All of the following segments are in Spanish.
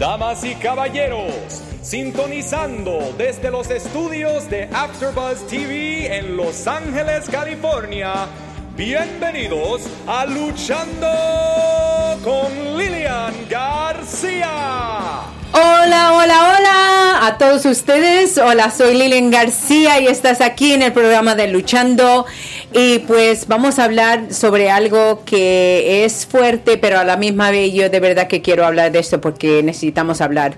Damas y caballeros, sintonizando desde los estudios de AfterBuzz TV en Los Ángeles, California. Bienvenidos a Luchando con Lilian García. Hola, hola, hola a todos ustedes. Hola, soy Lilian García y estás aquí en el programa de Luchando. Y pues vamos a hablar sobre algo que es fuerte, pero a la misma vez yo de verdad que quiero hablar de esto porque necesitamos hablar.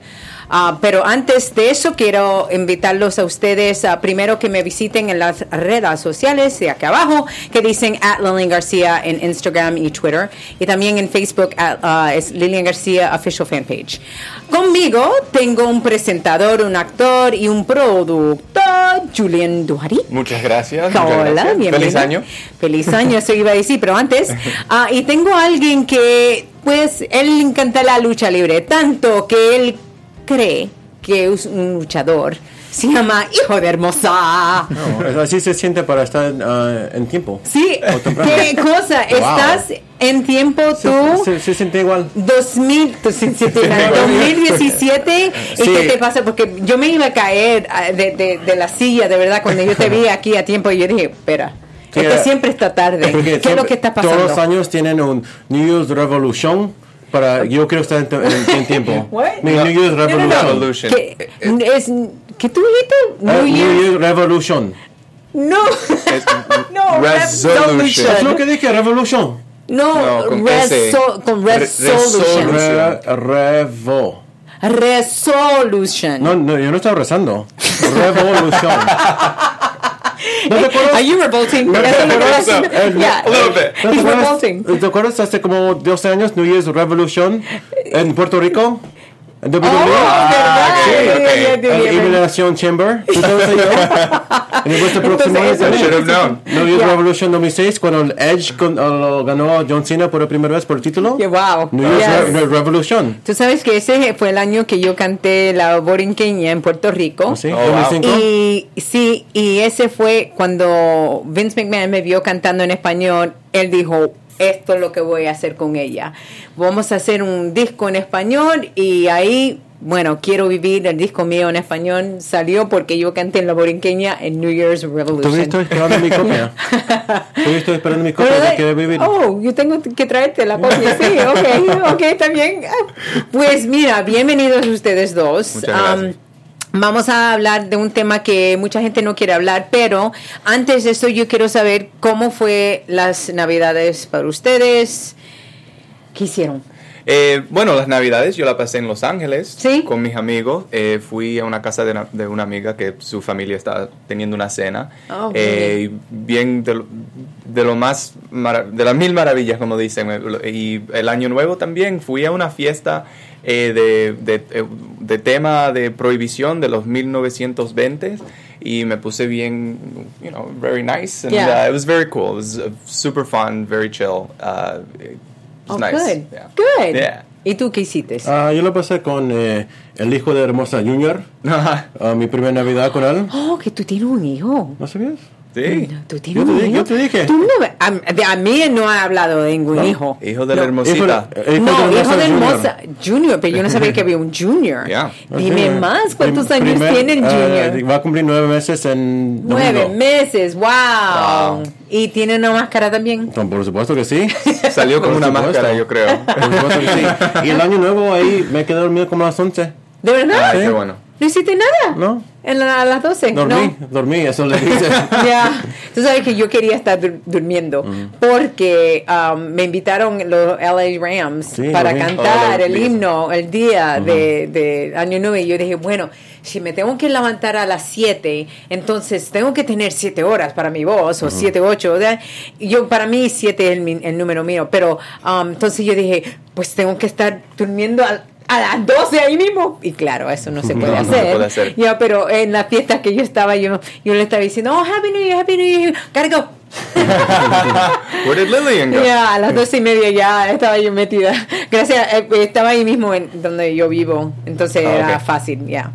Ah, pero antes de eso quiero invitarlos a ustedes primero que me visiten en las redes sociales de acá abajo que dicen at Lilian García en Instagram y Twitter y también en Facebook at, ah, es Lilian García Official Fan Page. Conmigo tengo un presentador, un actor y un productor, Julian Duhari. Muchas gracias. muchas Hola, gracias. bienvenido. Feliz año. Feliz año, eso iba a decir, pero antes. ah, y tengo a alguien que, pues, él le encanta la lucha libre, tanto que él cree que es un luchador. Se llama Hijo de Hermosa. No, así se siente para estar ah, en tiempo. Sí, qué cosa. Estás en tiempo Se, tú. se- se siente igual. 2000, tú sí, sí, sí, 2017 y Sí. qué te pasa porque yo me iba a caer ah, de, de- de la silla de verdad cuando yo te vi aquí a tiempo y yo dije espera Sí, siempre está tarde qué es lo que está pasando Todos los años tienen un New Year's Revolution para yo quiero estar en, en- en tiempo. What? Mi New Year's no, no. Revolution. Revolution. ¿Qué, es, ¿qué tú dijiste? Ah, New New Year Year's Revolution. no Es- no Resolution. Es lo que dije, Revolution. no, No, con reso- con Re- resolution resolution. Re- revo. resolution No, no, yo no estaba rezando. Revolution. ¿No te? Are you revolting? Yeah. A little bit. ¿No te He's revolting. ¿Te acuerdas hace como 12 años New Year's Revolution en Puerto Rico? En WWE? Oh, verdad. ok, Yeah, ok. yeah, yeah, yeah, En yeah. Elimination Chamber. ¿Tú sabes no? En vuestro próximo Entonces, año I should have known. New Year's Yeah. Revolution 2006 cuando el Edge con- uh, lo ganó a John Cena por primera vez por el título. Yeah, wow. New Year's Yes. Re- Revolution. Tú sabes que ese fue el año que yo canté la borinqueña en Puerto Rico. ¿Sí? Oh, wow. 2005. Y sí, y ese fue cuando Vince McMahon me vio cantando en español. Él dijo, esto es lo que voy a hacer con ella. Vamos a hacer un disco en español y ahí, bueno, quiero vivir el disco mío en español. Salió porque yo canté en la borinqueña en New Year's Revolution. Todavía estoy esperando mi copia. Todavía estoy esperando mi copia de que vivir. Oh, yo tengo que traerte la copia. Sí, ok, ok, está bien. Pues mira, bienvenidos ustedes dos. Muchas gracias. Um, vamos a hablar de un tema que mucha gente no quiere hablar, pero antes de eso yo quiero saber cómo fue las navidades para ustedes. ¿Qué hicieron? Eh, bueno, las navidades yo la pasé en Los Ángeles Sí. con mis amigos. Eh, fui a una casa de una, de una amiga que su familia estaba teniendo una cena. Oh, Eh, bien de lo, de lo más, de las mil maravillas, como dicen. Y el año nuevo también fui a una fiesta eh, de, de, eh, de tema de prohibición de los 1920 y me puse bien, you know, very nice. And Yeah. uh, it was very cool. It was uh, super fun, very chill. Uh, it was Oh, nice. good. Yeah. Good. Yeah. ¿Y tú qué hiciste? Ah, yo lo pasé con eh, el hijo de Hermosa Junior. Ah, mi primera Navidad con él. Oh, que tú tienes un hijo. ¿No sabías? Sí. Tú tienes Yo te un hijo. yo te dije. Tú no a, de- a mí no ha hablado de ningún hijo. Hijo de la No. hermosita. Hijo de- no, hijo Hermosa de Junior. hermosa junior, pero yo no sabía que había un junior. Yeah. Dime más, ¿cuántos prim- años primer- tiene el ah, junior? va a cumplir nueve meses en Nueve domingo. meses, wow. Wow. ¿Y tiene una máscara también? No, Por supuesto que sí. Salió con una supuesto. máscara, yo creo. Por supuesto que sí. Y el año nuevo ahí me quedé dormido como a las 11. ¿De verdad? Ay, Sí. qué bueno. ¿No hiciste nada? ¿No? ¿En la- a las 12? Dormí, No. dormí, eso le dice. Ya, tú sabes que yo quería estar dur- durmiendo porque um, me invitaron los LA Rams Sí, para cantar Oh, el himno el día de, de Año Nuevo y yo dije, bueno, si me tengo que levantar a las 7, entonces tengo que tener 7 horas para mi voz o 7, 8. Yo, para mí 7 es el, el número mío, pero um, entonces yo dije, pues tengo que estar durmiendo al- a las 12 ahí mismo. Y claro, eso no se puede No, no se hacer. puede hacer. Ya, pero en la fiesta que yo estaba, yo, yo le estaba diciendo, oh, Happy New Year, Happy New Year, gotta go. Where did Lillian go? Ya, a las doce y media ya estaba yo metida. Gracias, eh, estaba ahí mismo en donde yo vivo, entonces Ah, era fácil, ya.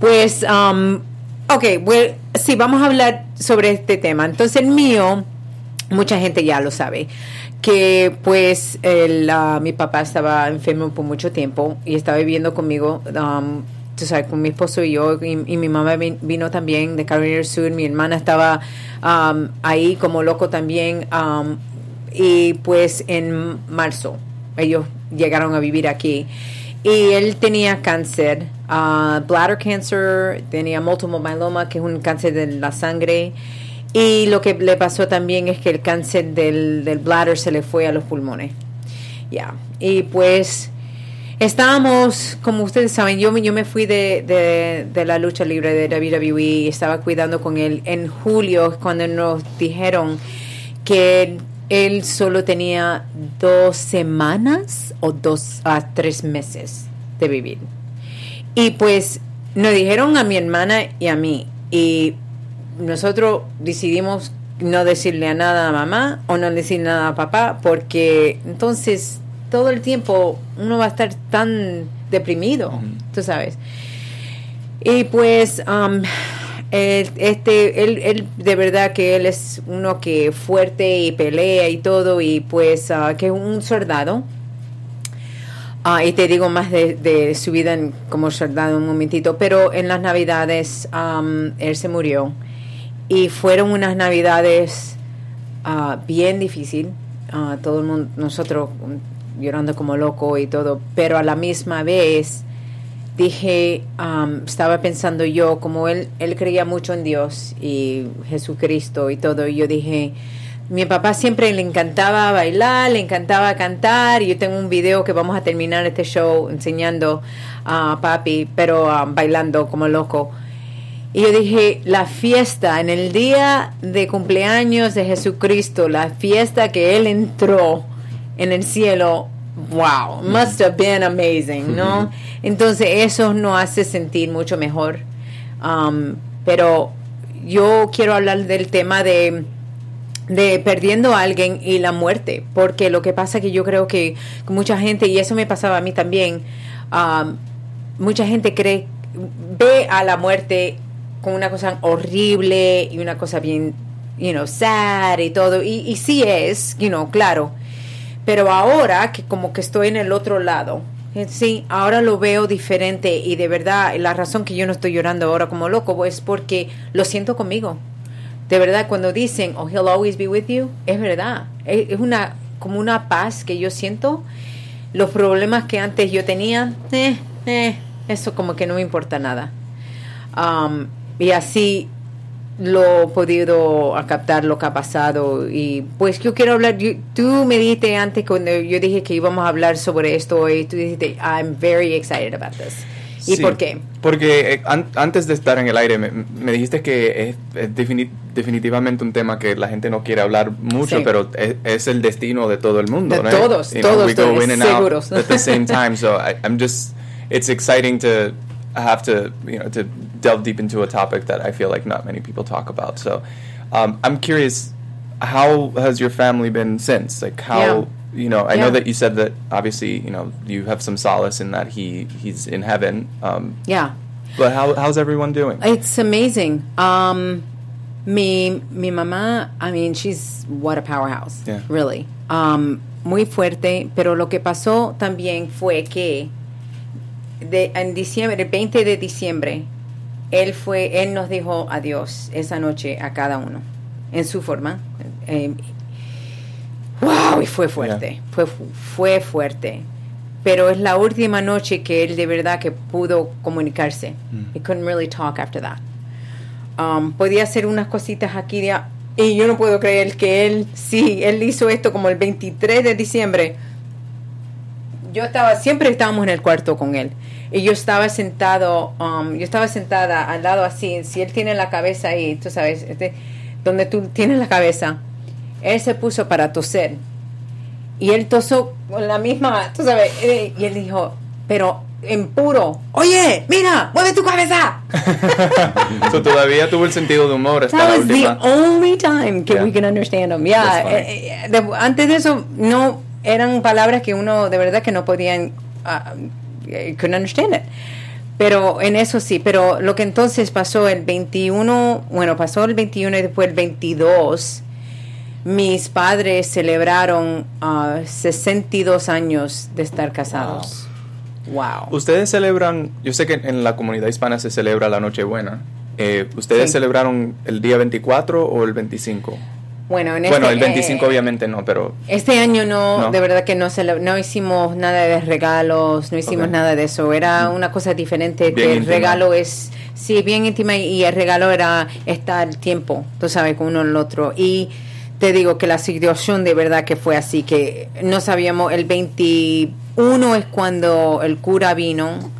Pues, um, ok, well, sí, vamos a hablar sobre este tema. Entonces, el mío, mucha gente ya lo sabe. Que pues el, ah, mi papá estaba enfermo por mucho tiempo y estaba viviendo conmigo, um, tú sabes, con mi esposo y yo, y, mi mamá vino también de Carolina Sur, mi hermana estaba um, ahí como loco también, um, y pues en marzo ellos llegaron a vivir aquí. Y él tenía cáncer, uh, bladder cancer, tenía multiple myeloma, que es un cáncer de la sangre, y lo que le pasó también es que el cáncer del, del bladder se le fue a los pulmones. Ya. Y pues estábamos, como ustedes saben, yo, yo me fui de, de, la lucha libre de WWE, estaba cuidando con él en julio cuando nos dijeron que él solo tenía dos semanas o dos a tres meses de vivir. Y pues nos dijeron a mi hermana y a mí. Y nosotros decidimos no decirle a nada a mamá o no decir nada a papá porque entonces todo el tiempo uno va a estar tan deprimido, tú sabes. Y pues um, este, él, él, de verdad que él es uno que fuerte y pelea y todo y pues uh, que es un soldado. Uh, y te digo más de, su vida como soldado un momentito, pero en las navidades um, él se murió y fueron unas navidades uh, bien difícil, uh, todo el mundo, nosotros llorando como loco y todo, pero a la misma vez dije, um, estaba pensando yo, como él, él creía mucho en Dios y Jesucristo y todo, y yo dije, mi papá siempre le encantaba bailar, le encantaba cantar, y yo tengo un video que vamos a terminar este show enseñando a papi, pero um, bailando como loco. Y yo dije, la fiesta, en el día de cumpleaños de Jesucristo, la fiesta que Él entró en el cielo, wow, must have been amazing, ¿no? Entonces eso nos hace sentir mucho mejor. Um, pero yo quiero hablar del tema de, de perdiendo a alguien y la muerte, porque lo que pasa que yo creo que mucha gente, y eso me pasaba a mí también, um, mucha gente cree, ve a la muerte con una cosa horrible y una cosa bien, you know, sad y todo. Y, sí es, you know, claro. Pero ahora que como que estoy en el otro lado, eh, sí, ahora lo veo diferente y de verdad la razón que yo no estoy llorando ahora como loco es porque lo siento conmigo. De verdad, cuando dicen, oh, he'll always be with you, es verdad. Es, una, como una paz que yo siento. Los problemas que antes yo tenía, eh, eh, eso como que no me importa nada. Um, y así lo he podido captar lo que ha pasado y pues yo quiero hablar tú me dijiste antes cuando yo dije que íbamos a hablar sobre esto y tú dijiste I'm very excited about this ¿Y por qué? Porque eh, antes de estar en el aire me, dijiste que es, definitivamente un tema que la gente no quiere hablar mucho, pero es, el destino de todo el mundo. De todos, todos, seguros. at the same time, so I'm just, it's exciting to have to, you know, to delve deep into a topic that I feel like not many people talk about. So um, I'm curious, how has your family been since? Like how yeah. you know? I yeah. know that you said that obviously you know you have some solace in that he he's in heaven. Um, yeah. But how how's everyone doing? It's amazing. Um, mi mi mamá, I mean, she's what a powerhouse. Yeah. Really. Um, muy fuerte, pero lo que pasó también fue que de, en diciembre, el 20 de diciembre, él fue, él nos dijo adiós esa noche a cada uno, en su forma. Eh, wow, y fue fuerte, fue, fue fuerte. Pero es la última noche que él de verdad que pudo comunicarse. Mm. He couldn't really talk after that. Um, podía hacer unas cositas aquí y yo no puedo creer que él, sí, él hizo esto como el 23 de diciembre. Yo estaba, siempre estábamos en el cuarto con él y yo estaba sentado, um, yo estaba sentada al lado así, si él tiene la cabeza ahí, tú sabes, este, donde tú tienes la cabeza, él se puso para toser. Y él tosó con la misma, tú sabes, eh, y él dijo, pero en puro, oye, mira, mueve tu cabeza. so, todavía tuvo el sentido de humor hasta That was the only time que we can understand him. Yeah, eh, eh, antes de eso no eran palabras que uno de verdad que no podían uh, couldn't understand it. Pero en eso sí, pero lo que entonces pasó el 21, bueno, pasó el 21 y después el 22, mis padres celebraron 62 ah, años de estar casados. Wow. Ustedes celebran, yo sé que en la comunidad hispana se celebra la Nochebuena. Eh, ¿Ustedes celebraron el día 24 o el 25? Bueno, en bueno el 25 eh, obviamente no, pero... Este año no, de verdad que no, no hicimos nada de regalos, no hicimos nada de eso. Era mm. una cosa diferente, que el regalo es, sí, bien íntima y el regalo era estar tiempo, tú sabes, con uno el otro. Y te digo que la situación de verdad que fue así, que no sabíamos, el 21 es cuando el cura vino,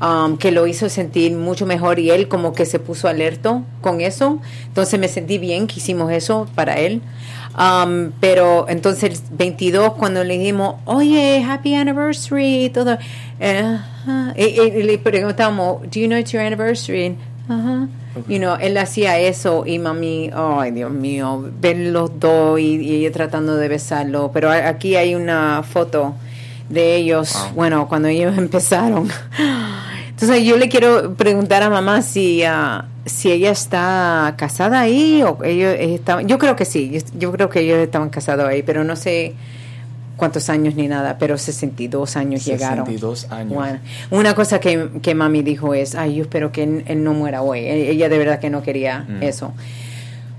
um, que lo hizo sentir mucho mejor y él como que se puso alerto con eso, entonces me sentí bien que hicimos eso para él. Um, pero entonces el 22 cuando le dijimos, oye, happy anniversary, todo, eh, y, le preguntamos, do you know it's your anniversary? Uh You know, él hacía eso y mami, ay Dios mío, ven los dos y, ella tratando de besarlo. Pero aquí hay una foto de ellos, bueno, cuando ellos empezaron. Entonces yo le quiero preguntar a mamá si, uh, si ella está casada ahí o ellos estaban, yo creo que sí, yo creo que ellos estaban casados ahí, pero no sé cuántos años ni nada, pero 62 años llegaron. 62 años. una cosa que, que, mami dijo es, ay, yo espero que él, no muera hoy. E, ella de verdad que no quería mm. eso.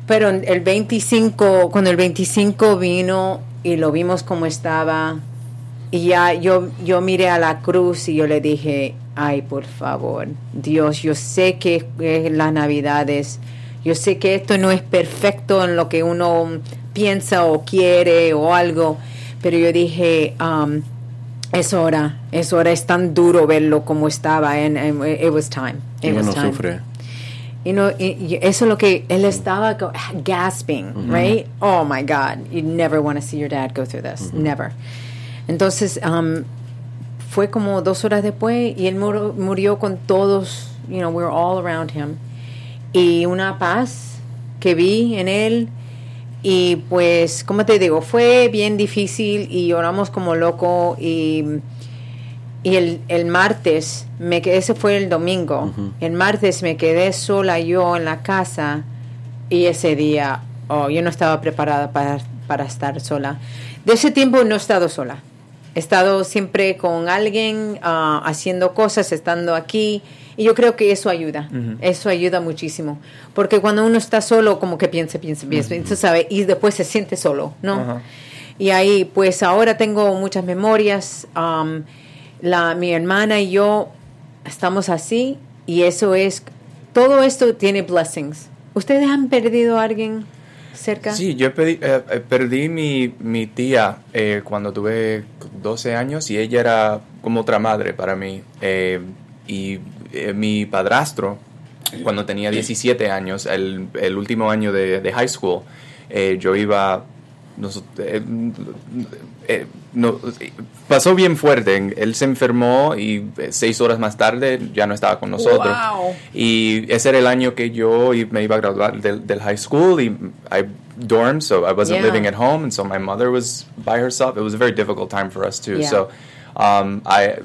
Pero el 25, cuando el 25 vino y lo vimos como estaba, y ya yo, yo miré a la cruz y yo le dije, ay, por favor, Dios, yo sé que es las navidades, yo sé que esto no es perfecto en lo que uno piensa o quiere o algo, pero yo dije, um, es hora, es hora, es tan duro verlo como estaba, and, it was time. It was no time. sufre. You know, eso es lo que él estaba gasping, right? Oh my God, you never want to see your dad go through this, never. Entonces, um, fue como dos horas después y él murió con todos, you know, we were all around him. Y una paz que vi en él y pues, como te digo, fue bien difícil y lloramos como loco y, y el, el martes, me quedé, ese fue el domingo, el martes me quedé sola yo en la casa y ese día, oh, yo no estaba preparada para, para estar sola. De ese tiempo no he estado sola. He estado siempre con alguien, ah, haciendo cosas, estando aquí. Y yo creo que eso ayuda, eso ayuda muchísimo, porque cuando uno está solo, como que piensa, piensa, piensa, sabe, y después se siente solo, ¿no? Y ahí, pues ahora tengo muchas memorias, la, mi hermana y yo estamos así, y eso es, todo esto tiene blessings. ¿Ustedes han perdido a alguien cerca? Sí, yo eh, eh, perdí mi, mi tía eh, cuando tuve 12 años y ella era como otra madre para mí. y eh, mi padrastro, cuando tenía 17 años, el, el último año de, de high school, eh, yo iba... Eh, no, pasó bien fuerte. Él se enfermó y seis horas más tarde ya no estaba con nosotros. Y ese era el año que yo me iba a graduar del, del high school y I dorm, so I wasn't living at home, and so my mother was by herself. It was a very difficult time for us too. So um, I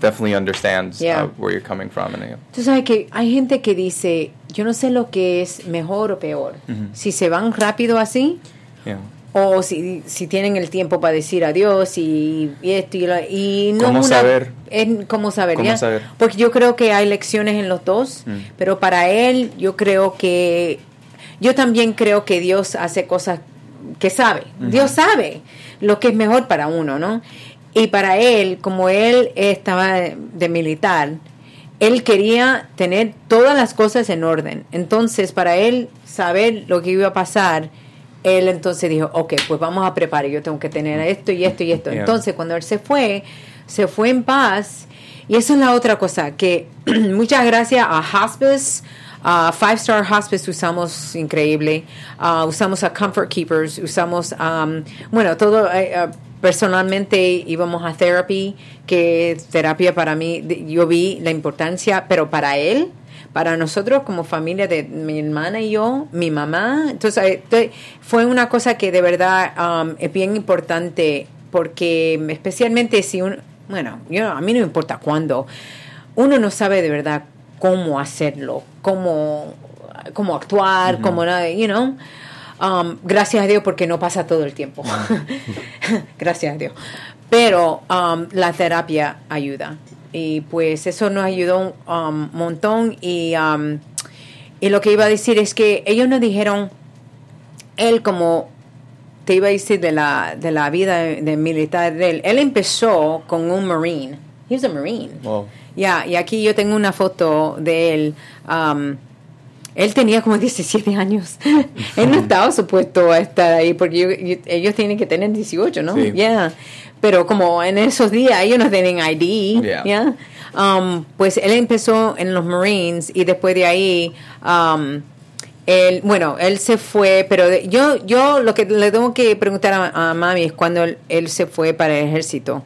definitely understands uh, where you're coming from. Tú sabes que hay gente que dice, yo no sé lo que es mejor o peor. Si se van rápido así, o si, si tienen el tiempo para decir adiós y, esto y, y no ¿Cómo saber? ¿Cómo saber? Porque yo creo que hay lecciones en los dos, mm. pero para él yo creo que, yo también creo que Dios hace cosas que sabe. Dios sabe lo que es mejor para uno, ¿no? Y para él, como él estaba de, militar, él quería tener todas las cosas en orden. Entonces, para él saber lo que iba a pasar, él entonces dijo, ok, pues vamos a preparar, yo tengo que tener esto y esto y esto. Entonces, cuando él se fue, se fue en paz. Y eso es la otra cosa, que muchas gracias a Hospice, a Five Star Hospice usamos increíble, usamos a Comfort Keepers, usamos, um, bueno, todo, eh, personalmente íbamos a therapy, que terapia para mí, yo vi la importancia, pero para él, para nosotros como familia de mi hermana y yo, mi mamá, entonces eh, fue una cosa que de verdad um, es bien importante porque especialmente si un, bueno, yo, a mí no me importa cuándo, uno no sabe de verdad cómo hacerlo, cómo, cómo actuar, cómo, you know. Um, gracias a Dios porque no pasa todo el tiempo. gracias a Dios. Pero um, la terapia ayuda. Y pues eso nos ayudó un montón. Y, um, y lo que iba a decir es que ellos nos dijeron, él como te iba a decir de la, de la vida de, militar de él, él empezó con un marine. He was a marine. Ya, y aquí yo tengo una foto de él. Um, él tenía como 17 años. él no estaba supuesto a estar ahí porque ellos tienen que tener 18, ¿no? Sí. Pero como en esos días ellos no tienen ID, ¿ya? Um, pues él empezó en los Marines y después de ahí, um, él, bueno, él se fue, pero yo, yo lo que le tengo que preguntar a, mami es cuando él, se fue para el ejército.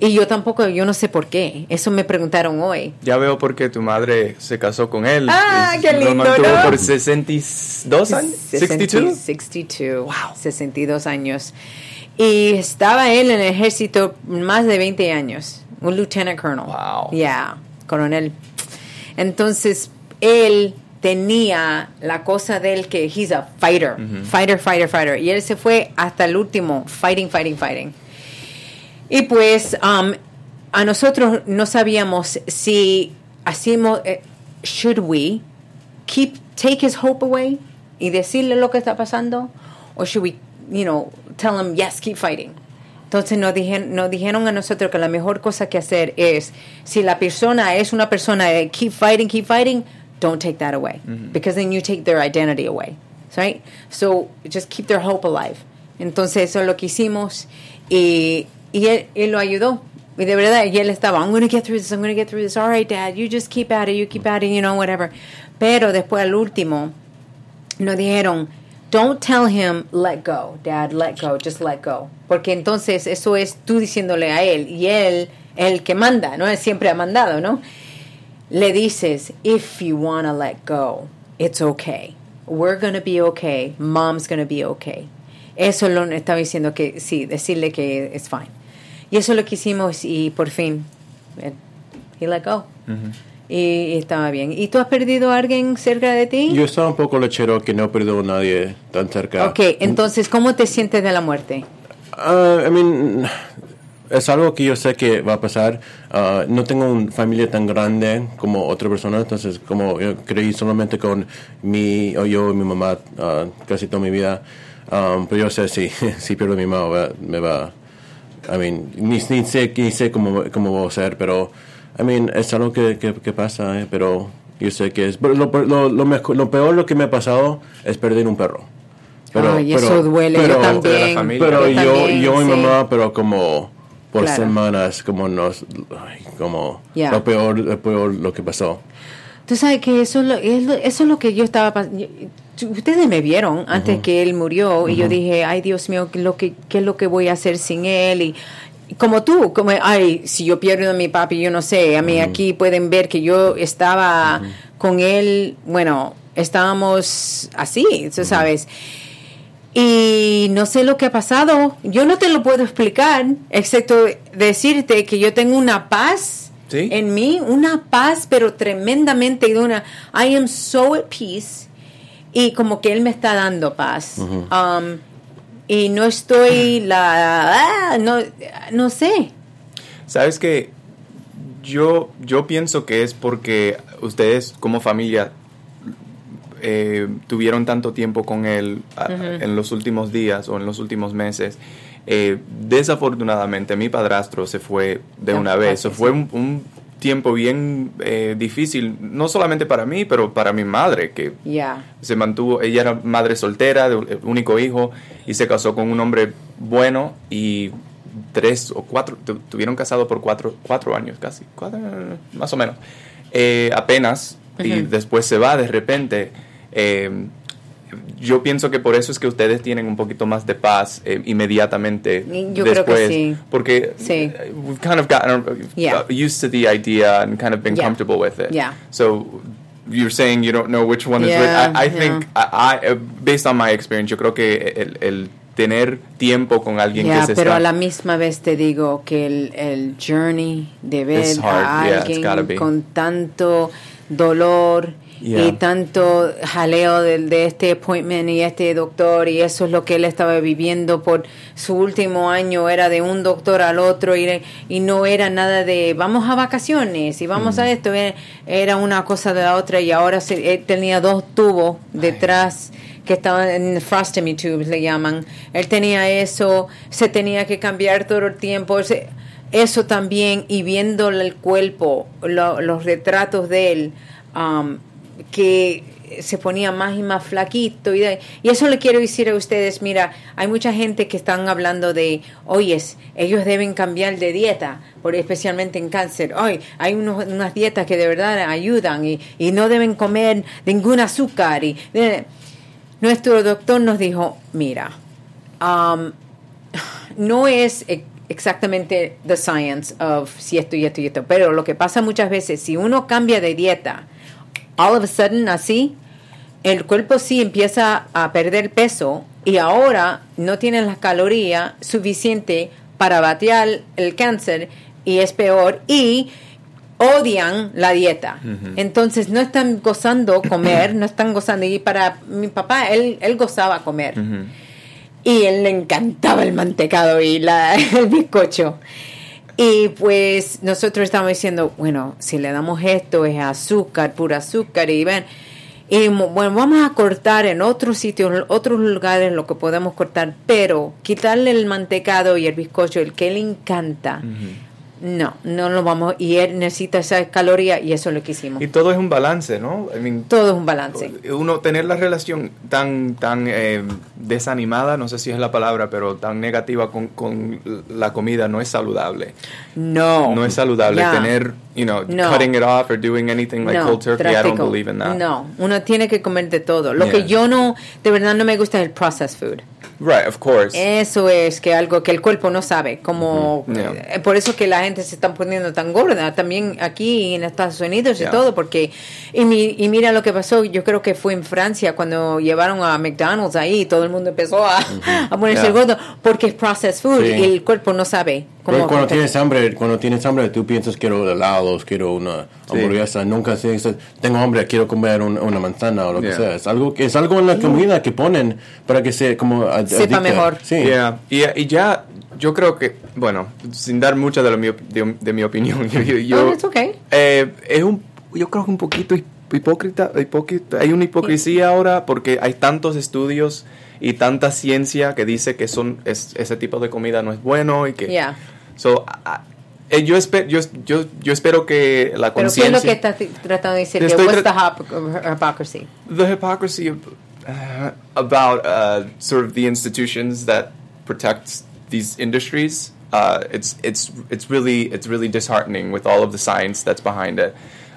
Y yo tampoco, yo no sé por qué. Eso me preguntaron hoy. Ya veo por qué tu madre se casó con él. Ah, qué lindo, Lo mantuvo por 62 años. 62. 62. Wow. 62 años. Y estaba él en el ejército más de 20 años. Un lieutenant colonel. Wow. Yeah, coronel. Entonces, él tenía la cosa de él que he's a fighter. Fighter, fighter, fighter. Y él se fue hasta el último, fighting, fighting, fighting. Y pues um, a nosotros no sabíamos si hacíamos, eh, should we keep, take his hope away y decirle lo que está pasando, o should we, you know, tell him, yes, keep fighting. Entonces nos dijeron, nos dijeron a nosotros que la mejor cosa que hacer es, si la persona es una persona de keep fighting, keep fighting, don't take that away, because then you take their identity away, right? So just keep their hope alive. Entonces eso es lo que hicimos y y él, él, lo ayudó. Y de verdad, él estaba, I'm going to get through this, I'm going to get through this. All right, Dad, you just keep at it, you keep at it, you know, whatever. Pero después, al último, nos dijeron, don't tell him, let go, Dad, let go, just let go. Porque entonces eso es tú diciéndole a él, y él, el que manda, ¿no? Él siempre ha mandado, ¿no? Le dices, if you want to let go, it's okay. We're going to be okay. Mom's going to be okay. Eso lo estaba diciendo que sí, decirle que es fine. Y eso lo que hicimos y por fin, he let go. y, estaba bien. ¿Y tú has perdido a alguien cerca de ti? Yo estaba un poco lechero que no he perdido a nadie tan cerca. Ok, entonces, ¿cómo te sientes de la muerte? Uh, I mean, es algo que yo sé que va a pasar. Uh, no tengo una familia tan grande como otra persona, entonces como yo creí solamente con mi, o yo y mi mamá uh, casi toda mi vida. Um, pero yo sé si, si pierdo mi mamá me va I mean, ni, ni sé, ni sé cómo, cómo va a ser, pero, I mean, es algo que, que, pasa, eh, pero yo sé que es... Lo, lo, lo, mejor, lo peor lo que me ha pasado es perder un perro. Pero, Ay, eso duele, pero, yo también. Pero yo, yo, y mamá, pero como por semanas, como nos, como lo peor, lo peor lo que pasó. Tú sabes que eso, eso es lo que yo estaba ustedes me vieron antes que él murió y yo dije, ay Dios mío, ¿qué es, lo que, ¿qué es lo que voy a hacer sin él? Y, como tú, como, ay, si yo pierdo a mi papi, yo no sé, a mí aquí pueden ver que yo estaba con él, bueno, estábamos así, tú sabes. Y no sé lo que ha pasado, yo no te lo puedo explicar, excepto decirte que yo tengo una paz en mí, una paz, pero tremendamente, una, I am so at peace y como que él me está dando paz. Um, y no estoy la... Ah, no, no sé. Sabes que yo, yo pienso que es porque ustedes como familia eh, tuvieron tanto tiempo con él en los últimos días o en los últimos meses. Eh, desafortunadamente mi padrastro se fue de una vez. Fue un, tiempo bien eh, difícil, no solamente para mí, pero para mi madre, que se mantuvo, ella era madre soltera, de único hijo, y se casó con un hombre bueno y tres o cuatro, tuvieron casado por cuatro, cuatro años casi, más o menos, eh, apenas, y después se va de repente. Eh, yo pienso que por eso es que ustedes tienen un poquito más de paz eh, inmediatamente yo después, creo que sí. porque sí. we've kind of gotten uh, used to the idea and kind of been comfortable with it. Yeah. So you're saying you don't know which one is yeah, I, I think I, I, based on my experience, yo creo que el, el tener tiempo con alguien que se pero está... a la misma vez te digo que el, el journey de ver a alguien con tanto dolor Yeah. y tanto jaleo de, de este appointment y este doctor y eso es lo que él estaba viviendo por su último año era de un doctor al otro y, y no era nada de vamos a vacaciones y vamos a esto era, una cosa de la otra y ahora se, él tenía dos tubos detrás que estaban en frostomy tubes le llaman él tenía eso se tenía que cambiar todo el tiempo eso también y viendo el cuerpo lo- los retratos de él um, que se ponía más y más flaquito y, de- y eso le quiero decir a ustedes mira hay mucha gente que están hablando de oyes ellos deben cambiar de dieta por especialmente en cáncer. Hoy hay unos, unas dietas que de verdad ayudan y, y no deben comer ningún azúcar y nuestro doctor nos dijo mira um, no es exactamente the science of si esto y esto y esto, pero lo que pasa muchas veces, si uno cambia de dieta, all of a sudden así, el cuerpo sí empieza a perder peso y ahora no tiene la caloría suficiente para batear el cáncer y es peor y odian la dieta. Entonces no están gozando comer, no están gozando. Y para mi papá, él, él gozaba comer. Y él le encantaba el mantecado y la, el bizcocho. Y pues nosotros estamos diciendo, bueno, si le damos esto es azúcar, pura azúcar, y ven, y bueno, vamos a cortar en otros sitios, en otros lugares lo que podemos cortar, pero quitarle el mantecado y el bizcocho, el que le encanta, no, no lo vamos, y él necesita esa caloría y eso es lo que hicimos. Y todo es un balance, ¿no? I mean, Todo es un balance. uno tener la relación tan tan eh, desanimada, no sé si es la palabra, pero tan negativa con, con la comida no es saludable. No. No es saludable tener, you know, No. cutting it off or doing anything like cold turkey. I don't believe in that. No, uno tiene que comer de todo. Lo que Yeah. yo no, de verdad no me gusta es el processed food. Right, of course. Eso es que algo que el cuerpo no sabe, como yeah. eh, por eso que la gente se está poniendo tan gorda, también aquí en Estados Unidos Yeah. y todo, porque y, mi- y mira lo que pasó, yo creo que fue en Francia cuando llevaron a McDonald's ahí, todo el mundo empezó a, a ponerse Yeah. gordo porque es processed food Sí. y el cuerpo no sabe Pero cómo cuando tienes hambre, cuando tienes hambre, tú piensas quiero helados, quiero una hamburguesa. Nunca dices, tengo hambre, quiero comer un- una manzana o lo Yeah. que sea. Es algo, es algo en la comida que ponen para que se como ad- Sepa mejor. Sí. Yeah. Y, y ya, yo creo que, bueno, sin dar mucha de, op- de, de mi opinión, yo, Oh, okay. eh, es un, yo creo que un poquito hip- hipócrita, hipócrita, hay una hipocresía ahora porque hay tantos estudios y tanta ciencia que dice que son es- ese tipo de comida no es bueno y que Yeah. So, a- eh, yo, espe- yo, yo, yo espero que la Pero ¿qué es lo que conciencia estás tratando de decir? Te Que estoy what's the tra- hypo- hypocrisy? the hypocrisy of, uh, about uh, sort of the institutions that protect these industries. Uh, it's it's it's really it's really disheartening with all of the science that's behind it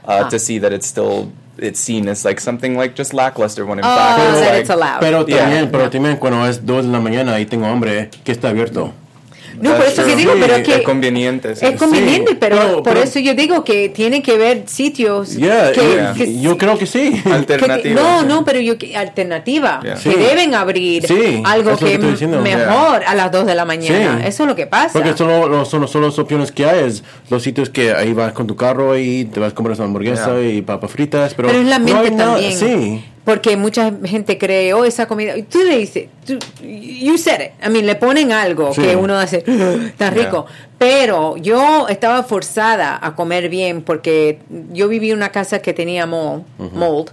uh, Ah. to see that it's still it's seen as like something like just lackluster when in Oh, fact it's that like it's allowed. Pero Yeah. también, pero Yeah. también cuando es 2 de la mañana y tengo hambre, que está abierto. No, por eso que true. digo, Sí, pero que es conveniente. sí. es conveniente, Sí, pero, pero- por pero- eso yo digo que tiene que ver sitios Yeah, que, yeah. que- Yo creo que sí. Alternativa. no, sí. no, pero yo que- alternativa Yeah. que Sí. deben abrir Sí, algo que que mejor a las 2 de la mañana. Sí. Eso es lo que pasa. Porque solo, lo- solo, solo las opciones que hay es los sitios que ahí vas con tu carro y te vas a comer esa hamburguesa Yeah. y papas fritas. Pero, pero es la no mente nada- también. Sí. Porque mucha gente cree, oh, esa comida. Y tú le dices, tú, you said it. I mean, le ponen algo Sí. que uno hace, "Ugh, tan Yeah. rico. Pero yo estaba forzada a comer bien porque yo viví en una casa que tenía mold, mold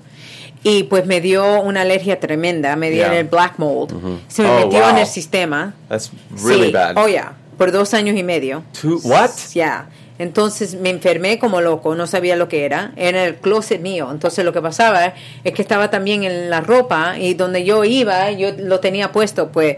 y pues me dio una alergia tremenda. Me dio Yeah. el black mold. Se me Oh, metió en el sistema. That's really sí, bad. Oh, yeah, por dos años y medio. Two- what? Ya. Entonces me enfermé como loco, no sabía lo que era. Era el closet mío. Entonces lo que pasaba es que estaba también en la ropa y donde yo iba, yo lo tenía puesto, pues.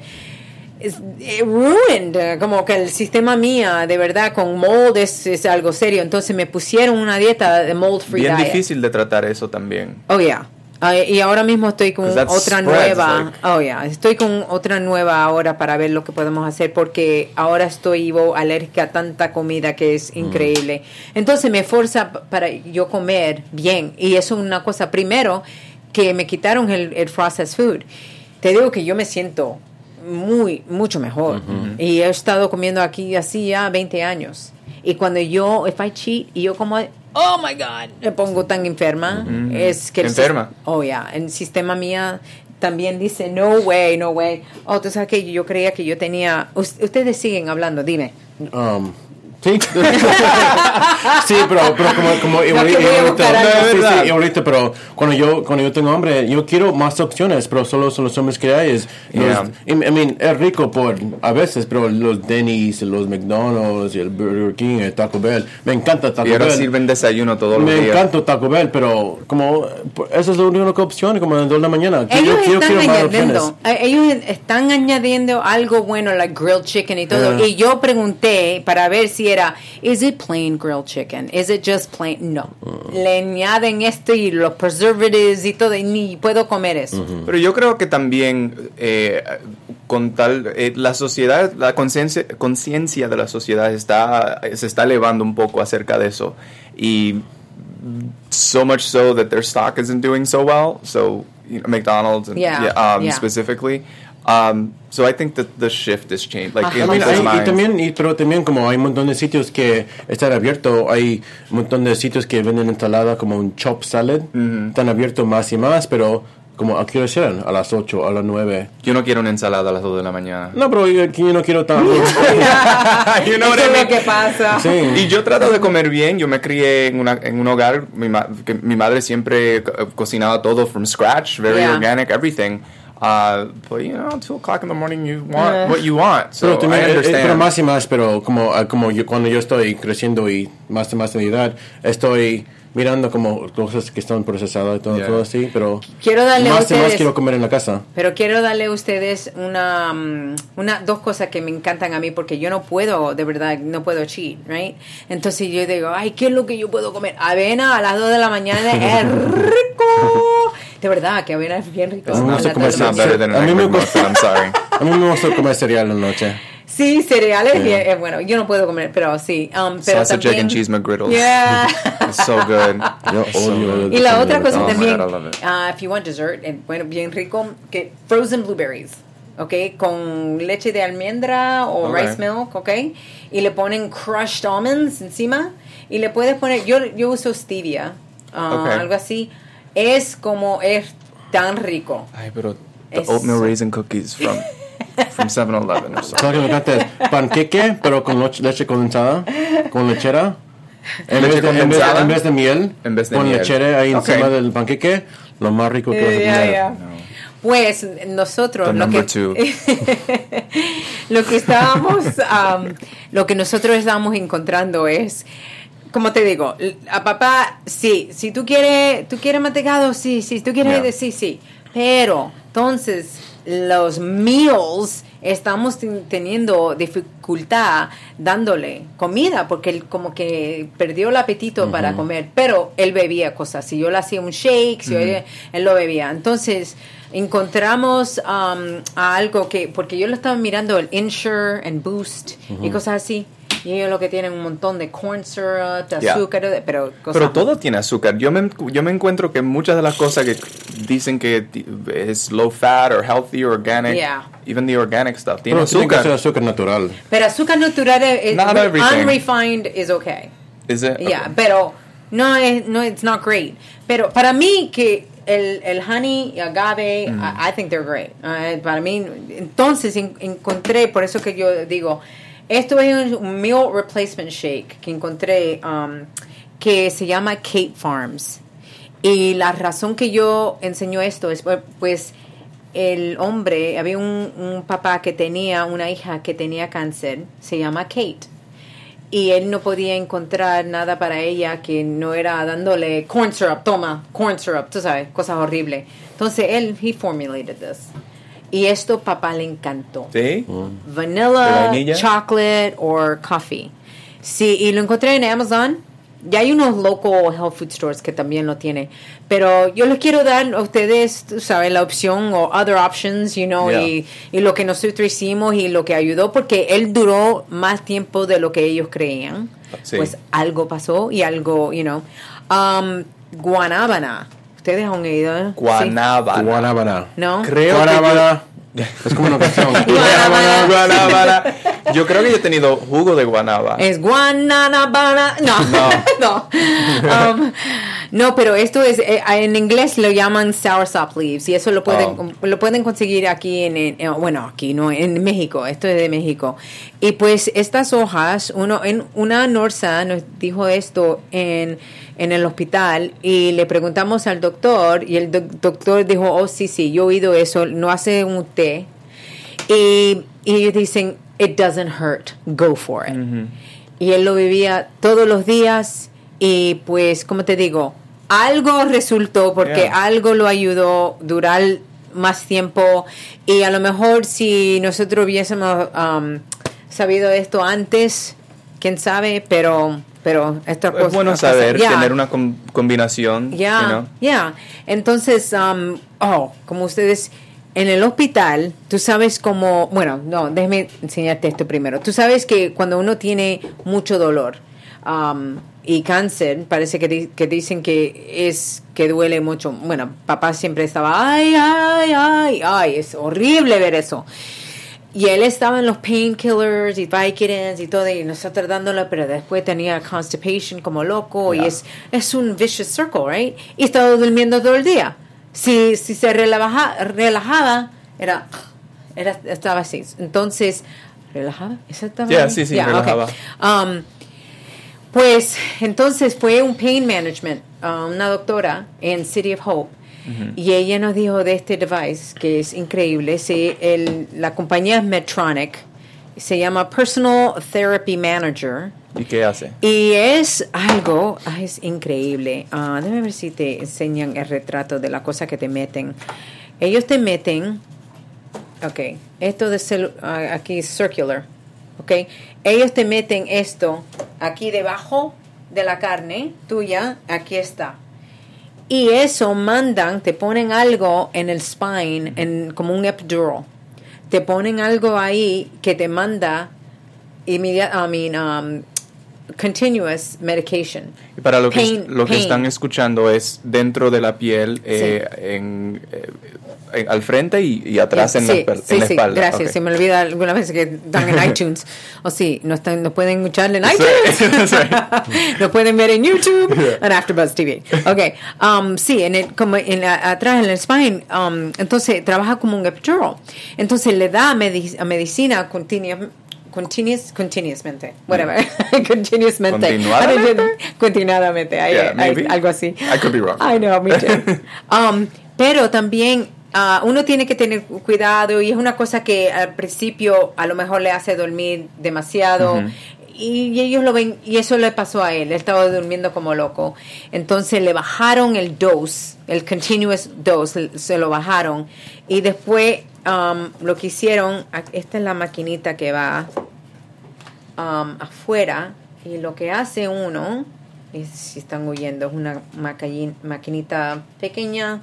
es- eh, ruined, como que el sistema mía de verdad con mold es, es algo serio. Entonces me pusieron una dieta de mold free Bien diet. difícil de tratar eso también. Oh, yeah. Ah, y ahora mismo estoy con otra spreads, nueva. like- Oh, yeah. Estoy con otra nueva ahora para ver lo que podemos hacer porque ahora estoy Ivo, alérgica a tanta comida que es increíble. Entonces me forza para yo comer bien. Y eso es una cosa. Primero, que me quitaron el, el processed food. Te digo que yo me siento muy, mucho mejor. Y he estado comiendo aquí así ya 20 años. Y cuando yo, if I cheat, y yo como, oh my God, me pongo tan enferma, es que... Enferma. Oh, yeah. El sistema mía también dice, no way, no way. Oh, tú sabes que yo creía que yo tenía... Us- ustedes siguen hablando, dime. Um, sí. sí, pero, pero como, como buscar algo. sí, sí, ahorita, pero cuando yo, cuando yo tengo hambre, yo quiero más opciones, pero solo son los hombres que hay. Es, los- Yeah. I, I mean, es rico por, a veces, pero los Denny's, los McDonald's, y el Burger King, el Taco Bell, me encanta Taco Y ahora Bell. sirven desayuno todos los Me días. encanta Taco Bell, pero como esa es la única opción, como de la mañana. Que Ellos yo, yo están quiero más añadiendo, opciones. eh, ellos están añadiendo algo bueno, like grilled chicken y todo. Yeah. Y yo pregunté para ver si era, is it plain grilled chicken? Is it just plain? No. Mm. Le añaden esto y los preservatives y todo, y ni puedo comer eso. Pero yo creo que también eh, con tal eh, la sociedad, la conciencia de la sociedad está se está elevando un poco acerca de eso y so much so that their stock isn't doing so well. So you know, McDonald's and Yeah, um, yeah. specifically. Um, so I think that the shift has changed, like I mean, hay- y también, y- pero también como hay un montón de sitios que están abiertos, hay un montón de sitios que venden ensalada como un chop salad, están abiertos más y más, pero como a qué hora cierran? a las 8, a las 9. Yo no quiero una ensalada a las 2 de la mañana. No, pero yo, yo no quiero tanto. You know Eso es lo que pasa. sí. Y yo trato de comer bien. Yo me crié en, una, en un hogar. Mi, ma- que mi madre siempre co- cocinaba todo from scratch, very Yeah. organic, everything. Uh, but you know, two o'clock in the morning, you want Yeah. what you want. So Pero también, I eh, eh, understand. pero más y más, pero como, ah, como yo, cuando yo estoy creciendo y más y más de edad, estoy mirando como cosas que están procesadas y todo, Yeah. todo así, pero Quiero darle más y más ustedes- quiero comer en la casa. Pero quiero darle a ustedes una, mm, una, dos cosas que me encantan a mí porque yo no puedo, de verdad, no puedo cheat, right? Entonces yo digo, ay, ¿qué es lo que yo puedo comer? Avena a las 2 de la mañana es rico. De verdad, que avena es bien rico. A mí me gusta comer cereal en la noche. Sí, cereales, bien, es bueno. Yo no puedo comer, pero sí. Um, pero Sausage, egg, también, and cheese McGriddles. Yeah. It's so good. Yo so odio good. Y la otra cosa Oh también, God, I love it. ah, if you want dessert, eh, bueno, bien rico, que frozen blueberries, ¿ok? Con leche de almendra o Ok. rice milk, ¿ok? Y le ponen crushed almonds encima y le puedes poner, yo, yo uso stevia, ah, Ok. algo así. Es como, es tan rico. Ay, pero the Es- oatmeal raisin cookies from from 7-Eleven or something. ¿Sabes que me encanta? Es panqueque, pero con leche, condensada, con lechera. En, ¿Leche vez de, en, vez, en vez de miel, En vez de con miel. lechera ahí Ok. encima del panqueque, lo más rico que vas a ya, comer. ya. Pues nosotros lo que, lo que estábamos, um, lo que nosotros estábamos encontrando es, como te digo, a papá, sí, si tú quieres, tú quieres mantecado, sí, sí, tú quieres, Yeah. sí, sí, pero entonces los meals estamos ten- teniendo dificultad dándole comida porque él como que perdió el apetito para comer, pero él bebía cosas. Si yo le hacía un shake, si yo- él lo bebía. Entonces encontramos um, a algo que, porque yo lo estaba mirando, el Insure and Boost y cosas así. Y ellos lo que tienen un montón de corn syrup, de Yeah. azúcar, de- pero cosas Pero todo tiene azúcar. Yo me, yo me encuentro que muchas de las cosas que dicen que es low fat or healthy or organic, Yeah. even the organic stuff, tiene Pero tiene que ser azúcar. azúcar natural. Pero azúcar natural es, Not es- everything. unrefined is okay. Is it? Yeah, Okay. pero no es no it's not great. Pero para mí que el, el honey y agave, Mm. I, I think they're great. Uh, para mí, entonces en- encontré, por eso que yo digo, esto es un meal replacement shake que encontré um, que se llama Cape Farms. Y la razón que yo enseño esto es pues- pues el hombre, había un, un papá que tenía una hija que tenía cáncer, se llama Kate y él no podía encontrar nada para ella que no era dándole corn syrup, toma, corn syrup, tú sabes, cosas horribles. Entonces él, he formulated this. Y esto papá le encantó. ¿Sí? ¿De Vanilla, chocolate or coffee. Sí, y lo encontré en Amazon. Ya hay unos local health food stores que también lo tienen. Pero yo les quiero dar a ustedes, tú sabes, la opción o other options, you know, Yeah. y, y lo que nosotros hicimos y lo que ayudó, porque él duró más tiempo de lo que ellos creían. Sí. Pues algo pasó y algo, you know. Um, guanábana. ¿Ustedes han. Guanábana. Guanábana. ¿No? Creo que Guanábana. Es como una canción. Guanábana. Guanábana. Yo creo que yo he tenido jugo de guanaba. Es guananabana. No, no. Um, no, pero esto es, eh, en inglés lo llaman soursop leaves y eso lo pueden, Oh. lo pueden conseguir aquí en- bueno, aquí no, en México. Esto es de México. Y pues estas hojas, uno, en una norsa nos dijo esto en, en el hospital y le preguntamos al doctor y el doc- doctor dijo, oh, sí, sí, yo he oído eso, no hace un té. Y, y ellos dicen, it doesn't hurt, go for it. Y él lo vivía todos los días y pues, como te digo, algo resultó porque Yeah. algo lo ayudó a durar más tiempo y a lo mejor si nosotros hubiésemos um, sabido esto antes, quién sabe, pero pero estas Es bueno saber, Yeah. tener una com- combinación. Ya, you know. ya. Entonces, um, oh, como ustedes en el hospital, tú sabes cómo, bueno, no, déjeme enseñarte esto primero. Tú sabes que cuando uno tiene mucho dolor um, y cáncer, parece que, di- que dicen que es que duele mucho. Bueno, papá siempre estaba, ay, ay, ay, ay, es horrible ver eso. Y él estaba en los painkillers y Vicodins y todo, y nosotros dándole, pero después tenía constipation como loco, y Yeah. es, es un vicious circle, right? Y estaba durmiendo todo el día. Si, si se relaja, relajaba, era, era, estaba así. Entonces, ¿relajaba? ¿Eso estaba Yeah, sí, sí, Yeah, okay. relajaba. Um, pues entonces fue un pain management, uh, una doctora en City of Hope. Y ella nos dijo de este device que es increíble. Sí, el, la compañía es Medtronic. Se llama Personal Therapy Manager. ¿Y qué hace? Y es algo, es increíble. Ah, déjame ver si te enseñan el retrato de la cosa que te meten. Ellos te meten, ok, esto de celu- ah, aquí es circular, ok. Ellos te meten esto aquí debajo de la carne tuya, aquí está. Y eso mandan, te ponen algo en el spine, en, como un epidural. Te ponen algo ahí que te manda immediate, I mean, um, continuous medication. Y para lo que, Pain- lo que están escuchando es dentro de la piel, eh, en, eh, en- al frente y, y atrás en, la, sí, sí, en la sí, espalda. gracias. Ok. Se me olvida algunas veces que están en iTunes. O sí, no, están, no pueden escucharle en Sí, iTunes. sí. Lo pueden ver en YouTube, en AfterBuzz TV. Ok, um, sí, en el, como en la- atrás en el spine, um, entonces trabaja como un epidural. Entonces le da medi- a medicina continua, continuous, continuousmente, whatever, continuousmente. Continuadamente. Continuadamente, Yeah, hay maybe. algo así. I could be wrong. I know, me too. Um, pero también ah, uno tiene que tener cuidado y es una cosa que al principio a lo mejor le hace dormir demasiado. Y, y ellos lo ven, y eso le pasó a él, él estaba durmiendo como loco. Entonces le bajaron el dose, el continuous dose, se lo bajaron. Y después um, lo que hicieron, esta es la maquinita que va um, afuera y lo que hace uno, y si están huyendo, es una maquinita pequeña,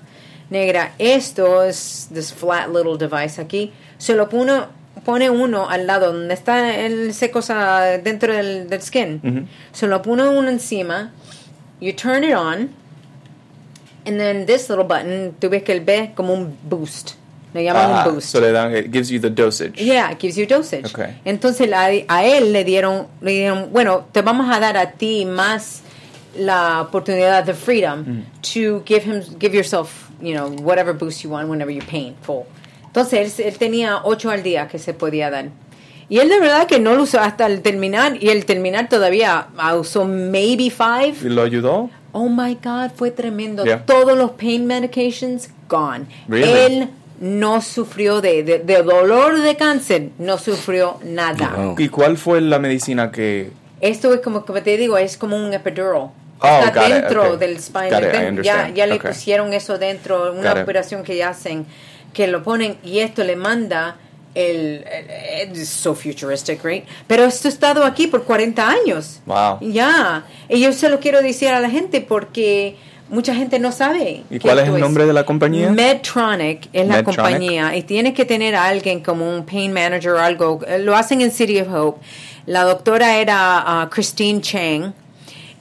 negra. Esto es this flat little device aquí. Se lo pone, pone uno al lado donde está el ese cosa dentro del, del skin. Se lo pone uno encima. You turn it on. And then this little button, tú ves que él ve como un boost. Le llaman Ah, un boost. so le dan, it gives you the dosage. Yeah, it gives you dosage. Okay. Entonces la- a él le dieron, le dieron, bueno, te vamos a dar a ti más la oportunidad de freedom Mm. to give him, give yourself, you know, whatever boost you want whenever you're painful. Entonces él, él tenía ocho al día que se podía dar. Y él de verdad que no lo usó hasta el terminar y el terminar todavía ah, usó maybe five. ¿Y ¿Lo ayudó? Oh my God, fue tremendo. Yeah. Todos los pain medications gone. Really? Él no sufrió de, de, de dolor de cáncer, no sufrió nada. Wow. ¿Y cuál fue la medicina que... Esto es como, como te digo, es como un epidural. Oh, Está it, dentro okay. del it, I ya ya le Okay. pusieron eso dentro, una Got it. operación que ya hacen, que lo ponen y esto le manda el, el- it's so futuristic, right? Pero esto ha estado aquí por 40 años. Wow. Ya, y yo se lo quiero decir a la gente porque mucha gente no sabe. ¿Y que cuál es el nombre de la compañía? Medtronic es la Medtronic. compañía y tienes que tener a alguien como un pain manager o algo. Eh, Lo hacen en City of Hope. La doctora era ah, Christine Chang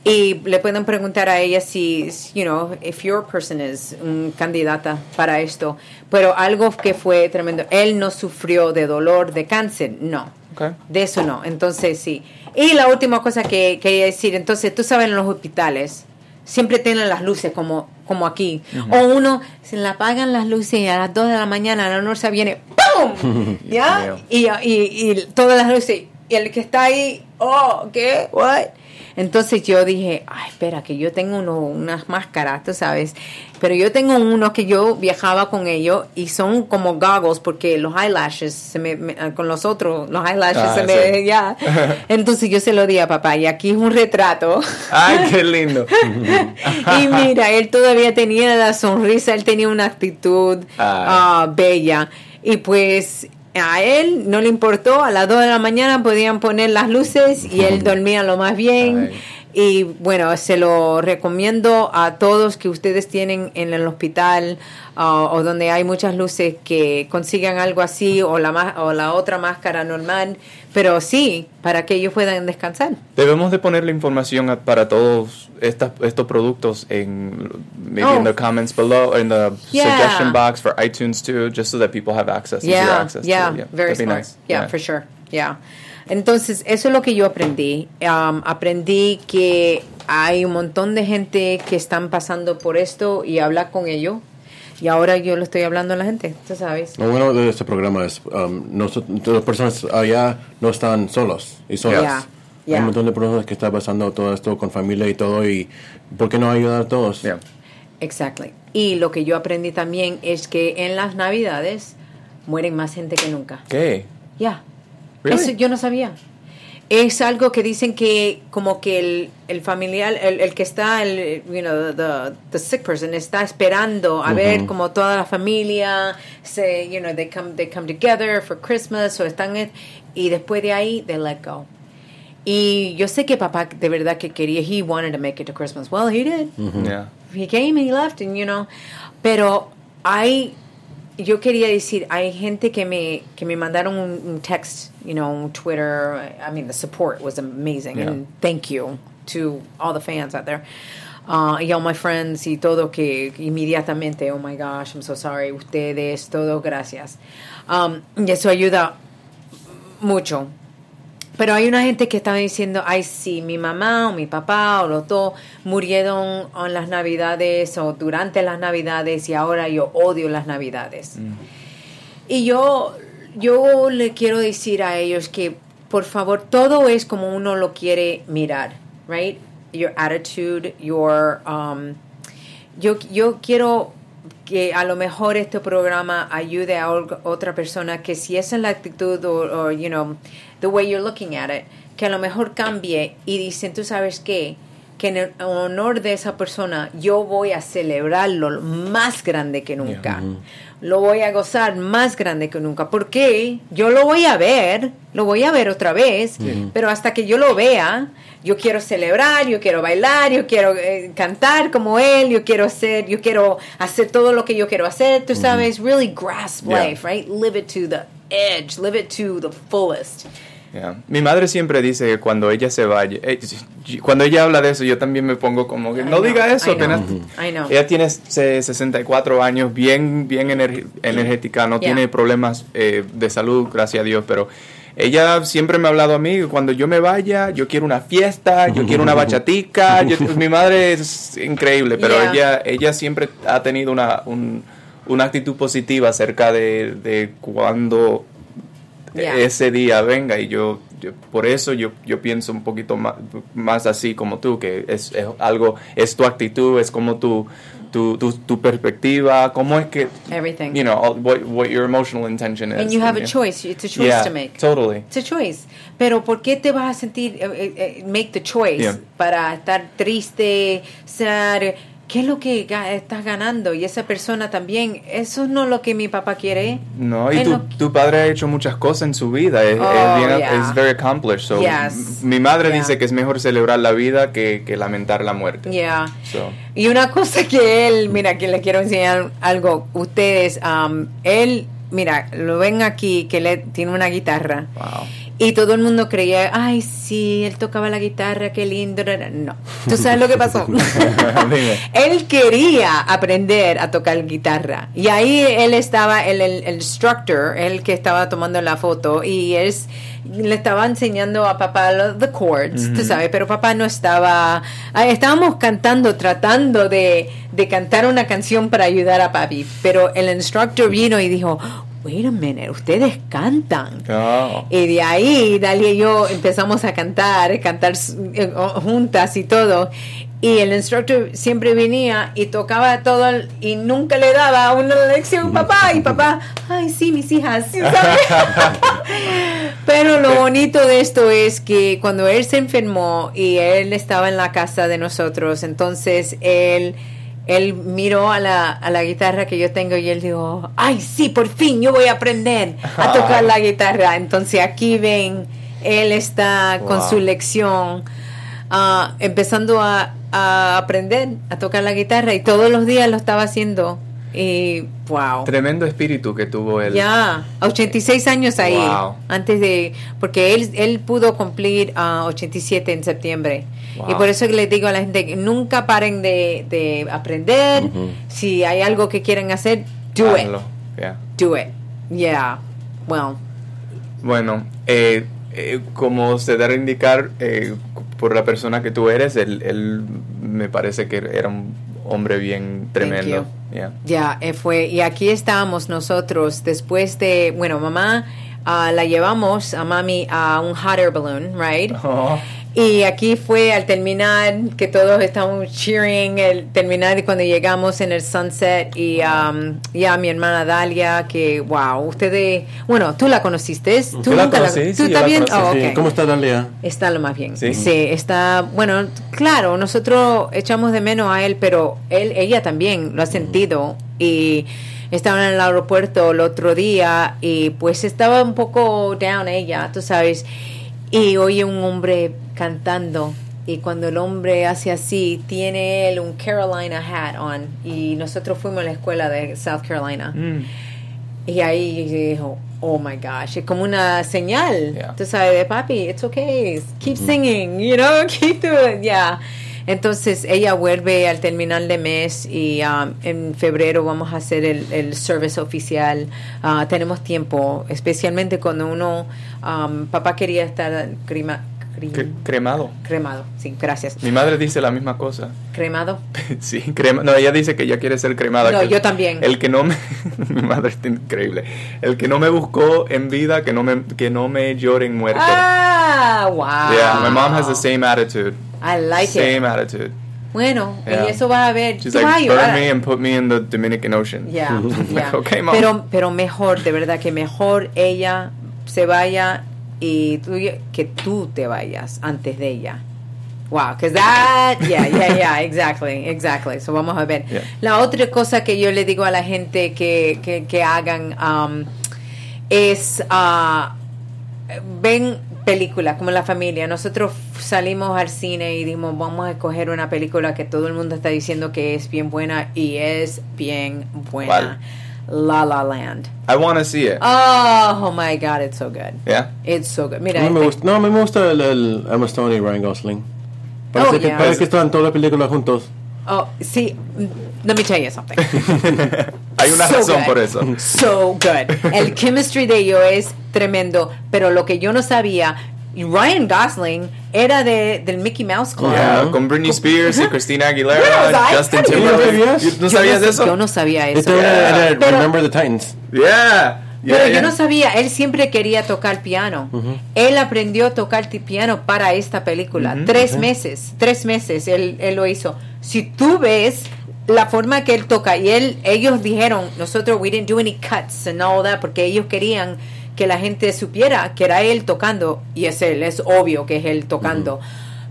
Y le pueden preguntar a ella si, you know, if your person is un candidata para esto. Pero algo que fue tremendo, él no sufrió de dolor, de cáncer, no. Okay. De eso no. Entonces, sí. Y la última cosa que quería decir, entonces, tú sabes, en los hospitales siempre tienen las luces como, como aquí. O uno, se le apagan las luces y a las 2 de la mañana la noche viene, ¡pum! ¿Ya? y, y, y todas las luces. Y el que está ahí, oh, ¿qué? ¿What? Entonces yo dije, ay, espera, que yo tengo uno, unas máscaras, tú sabes. Pero yo tengo uno que yo viajaba con ellos y son como goggles porque los eyelashes, se me, con los otros, los eyelashes Ah, se sí. me, ya. Entonces yo se lo di a papá y aquí es un retrato. Ay, qué lindo. y mira, él todavía tenía la sonrisa, él tenía una actitud ah, bella. Y pues a él no le importó, a las 2 de la mañana podían poner las luces y él dormía lo más bien. Y bueno, se lo recomiendo a todos que ustedes tienen en el hospital ah, o donde hay muchas luces que consigan algo así o la, o la otra máscara normal, pero sí, para que ellos puedan descansar. Debemos de poner la información a- para todos estos productos en maybe in Oh. the comments below in the Yeah. suggestion box for iTunes too, just so that people have access. Yeah, access to yeah. Yeah, very smart. nice. Yeah, for sure. Yeah. Entonces, eso es lo que yo aprendí. Um, aprendí que hay un montón de gente que están pasando por esto y hablar con ellos. Y ahora yo lo estoy hablando a la gente, tú sabes. Lo bueno de este programa es um, nosotros, las personas allá no están solos y solas. Yeah, yeah. Hay un montón de personas que están pasando todo esto con familia y todo y ¿por qué no ayudar a todos? Yeah. Exactly. Y lo que yo aprendí también es que en las Navidades mueren más gente que nunca. ¿Qué? Ya. Really? Eso yo no sabía. Es algo que dicen que como que el, el familiar, el, el que está, el, you know, the, the sick person está esperando a ver como toda la familia se, you know, they come, they come together for Christmas o están en- y después de ahí they let go. Y yo sé que papá de verdad que quería, he wanted to make it to Christmas. Well, he did Yeah. he came and he left and you know pero hay yo quería decir hay gente que me que me mandaron un, un text you know un Twitter I mean the support was amazing Yeah. and thank you to all the fans out there. Uh, y all my friends y todo que inmediatamente oh my gosh I'm so sorry ustedes todo gracias. Um, y eso ayuda mucho pero hay una gente que está diciendo, ay, sí, mi mamá o mi papá o los dos murieron en las navidades o durante las navidades y ahora yo odio las navidades. Y yo, yo le quiero decir a ellos que, por favor, todo es como uno lo quiere mirar, right? Your attitude, your... Um, yo, yo quiero que a lo mejor este programa ayude a otra persona que si esa es la actitud o, you know, the way you're looking at it, que a lo mejor cambie y dicen, tú sabes qué, que en el honor de esa persona yo voy a celebrarlo más grande que nunca. Lo voy a gozar más grande que nunca. Porque yo lo voy a ver, lo voy a ver otra vez, pero hasta que yo lo vea, yo quiero celebrar, yo quiero bailar, yo quiero eh, cantar como él, yo quiero hacer, yo quiero hacer todo lo que yo quiero hacer, tú sabes, really grasp Yeah. life, right? Live it to the edge, live it to the fullest. Yeah. Mi madre siempre dice que cuando ella se vaya, eh, cuando ella habla de eso, yo también me pongo como que I no know, diga eso. I know, apenas- I know. Ella tiene se- 64 años, bien, bien ener- energética, no Yeah. tiene problemas eh, de salud, gracias a Dios, pero ella siempre me ha hablado a mí, cuando yo me vaya, yo quiero una fiesta, yo quiero una bachatica. yo- mi madre es increíble, pero Yeah. ella, ella siempre ha tenido una, un- una actitud positiva acerca de, de cuando Yeah. ese día venga y yo, yo- por eso yo, yo pienso un poquito más, más así como tú que es, es algo es tu actitud es como tu tu, tu, tu perspectiva cómo es que Everything. you know all- what, what your emotional intention is And you have a yeah. choice, it's a choice yeah, to make. totally It's a choice. Pero ¿por qué te vas a sentir, eh, eh, make the choice Yeah. para estar triste, sad? ¿Qué es lo que estás ganando? Y esa persona también, eso no es lo que mi papá quiere. no y tu, tu padre ha hecho muchas cosas en su vida es, es Oh, bien- yeah. es very accomplished so Yes. mi madre Yeah. dice que es mejor celebrar la vida que, que lamentar la muerte Yeah. So, Y una cosa que él, mira, que le quiero enseñar algo. Ustedes, um, él, mira, lo ven aquí, que le tiene una guitarra. wow Y todo el mundo creía, ay, sí, él tocaba la guitarra, qué lindo. No, ¿tú sabes lo que pasó? Él quería aprender a tocar guitarra. Y ahí él estaba, el, el, el instructor, el que estaba tomando la foto, y él s- le estaba enseñando a papá los the chords, tú sabes, pero papá no estaba. Estábamos cantando, tratando de, de cantar una canción para ayudar a papi, pero el instructor vino y dijo, wait a minute, ustedes cantan. Oh. Y de ahí, Dalia y yo empezamos a cantar, cantar eh, juntas y todo. Y el instructor siempre venía y tocaba todo el- y nunca le daba una lección papá. Y papá, ay, sí, mis hijas, ¿sí ¿sabes? Pero lo bonito de esto es que cuando él se enfermó y él estaba en la casa de nosotros, entonces él, él miró a la, a la guitarra que yo tengo y él dijo, ay, sí, por fin yo voy a aprender a tocar la guitarra. Entonces aquí ven, él está con Wow. su lección, ah, empezando a, a aprender a tocar la guitarra y todos los días lo estaba haciendo. Y wow. Tremendo espíritu que tuvo él. Ya, a 86 años ahí, Wow. antes de, porque él, él pudo cumplir a 87 en septiembre. Wow. Y por eso que les digo a la gente, que nunca paren de, de aprender. Si hay algo que quieren hacer, do Hazlo. it, Yeah. do it. Yeah, well, Bueno, eh, eh, como se dará a indicar eh, por la persona que tú eres, él, él me parece que era un hombre bien tremendo. Yeah. ya eh, fue. Y aquí estábamos nosotros después de, bueno, mamá ah, la llevamos a mami a un hot air balloon, right? Oh, Y aquí fue al terminar, que todos estábamos cheering, el terminar y cuando llegamos en el sunset y um, ya mi hermana Dalia, que wow, ustedes, bueno, tú la conociste, tú la nunca conocí, ¿tú sí, la bien? conocí, Oh, Sí. ¿Cómo está Dalia? Está lo más bien. Sí. Sí. está, bueno, claro, nosotros echamos de menos a él, pero él, ella también lo ha sentido y estaban en el aeropuerto el otro día y pues estaba un poco down ella, tú sabes, y oye un hombre cantando y cuando el hombre hace así, tiene él un Carolina hat on y nosotros fuimos a la escuela de South Carolina. mm. Y ahí dijo, oh my gosh, es como una señal, Yeah. tú sabes, de papi, it's okay, keep singing, you know, keep doing, yeah. Entonces ella vuelve al terminal de mes y um, en febrero vamos a hacer el, el service oficial. Ah, tenemos tiempo, especialmente cuando uno, um, papá quería estar crema, cre- Cre- cremado. cremado, sí, gracias, Mi madre dice la misma cosa. cremado. Sí, crema. No, ella dice que ella quiere ser cremada. No, yo también. El que no me. mi madre está increíble. El que no me buscó en vida, que no me, que no me llore en muerte. Ah, wow. Yeah, my mom has the same attitude. I like it. same attitude. Bueno, Yeah. y eso va a ver. She's tú vas a like, burn me and put me in the Dominican Ocean. Ya, ya. okay, mom. Pero, pero mejor, de verdad, que mejor ella se vaya y tú, que tú te vayas antes de ella. Wow, because that, yeah, yeah, yeah, exactly, exactly. So vamos a ver. Yeah. La otra cosa que yo le digo a la gente que, que, que hagan um, es, ah, ven películas como la familia. Nosotros salimos al cine y dijimos, vamos a escoger una película que todo el mundo está diciendo que es bien buena y es bien buena. La La Land. I want to see it. Oh, oh my God, it's so good. yeah. It's so good. Mira, No me este- gusta, no, a mí me gusta el, el Emma Stone y Ryan Gosling. Parece, Oh, que, yeah. parece que están todas las películas juntos. oh, sí, let me tell you something. Hay una So razón good. por eso. So good. El chemistry de ellos es tremendo, pero lo que yo no sabía, Ryan Gosling era de, del Mickey Mouse Club. Yeah, con Britney Spears y Christina Aguilera, I Justin Timberlake. know that. ¿You ¿No sabías de eso? Yo no sabía eso. Este era, era Pero- Remember the Titans. Yeah. Pero Yeah, yo yeah. no sabía, él siempre quería tocar piano. Él aprendió a tocar piano para esta película. tres meses, tres meses él, él lo hizo. Si tú ves la forma que él toca, y él, ellos dijeron, nosotros, we didn't do any cuts and all that, porque ellos querían que la gente supiera que era él tocando, y es él, es obvio que es él tocando.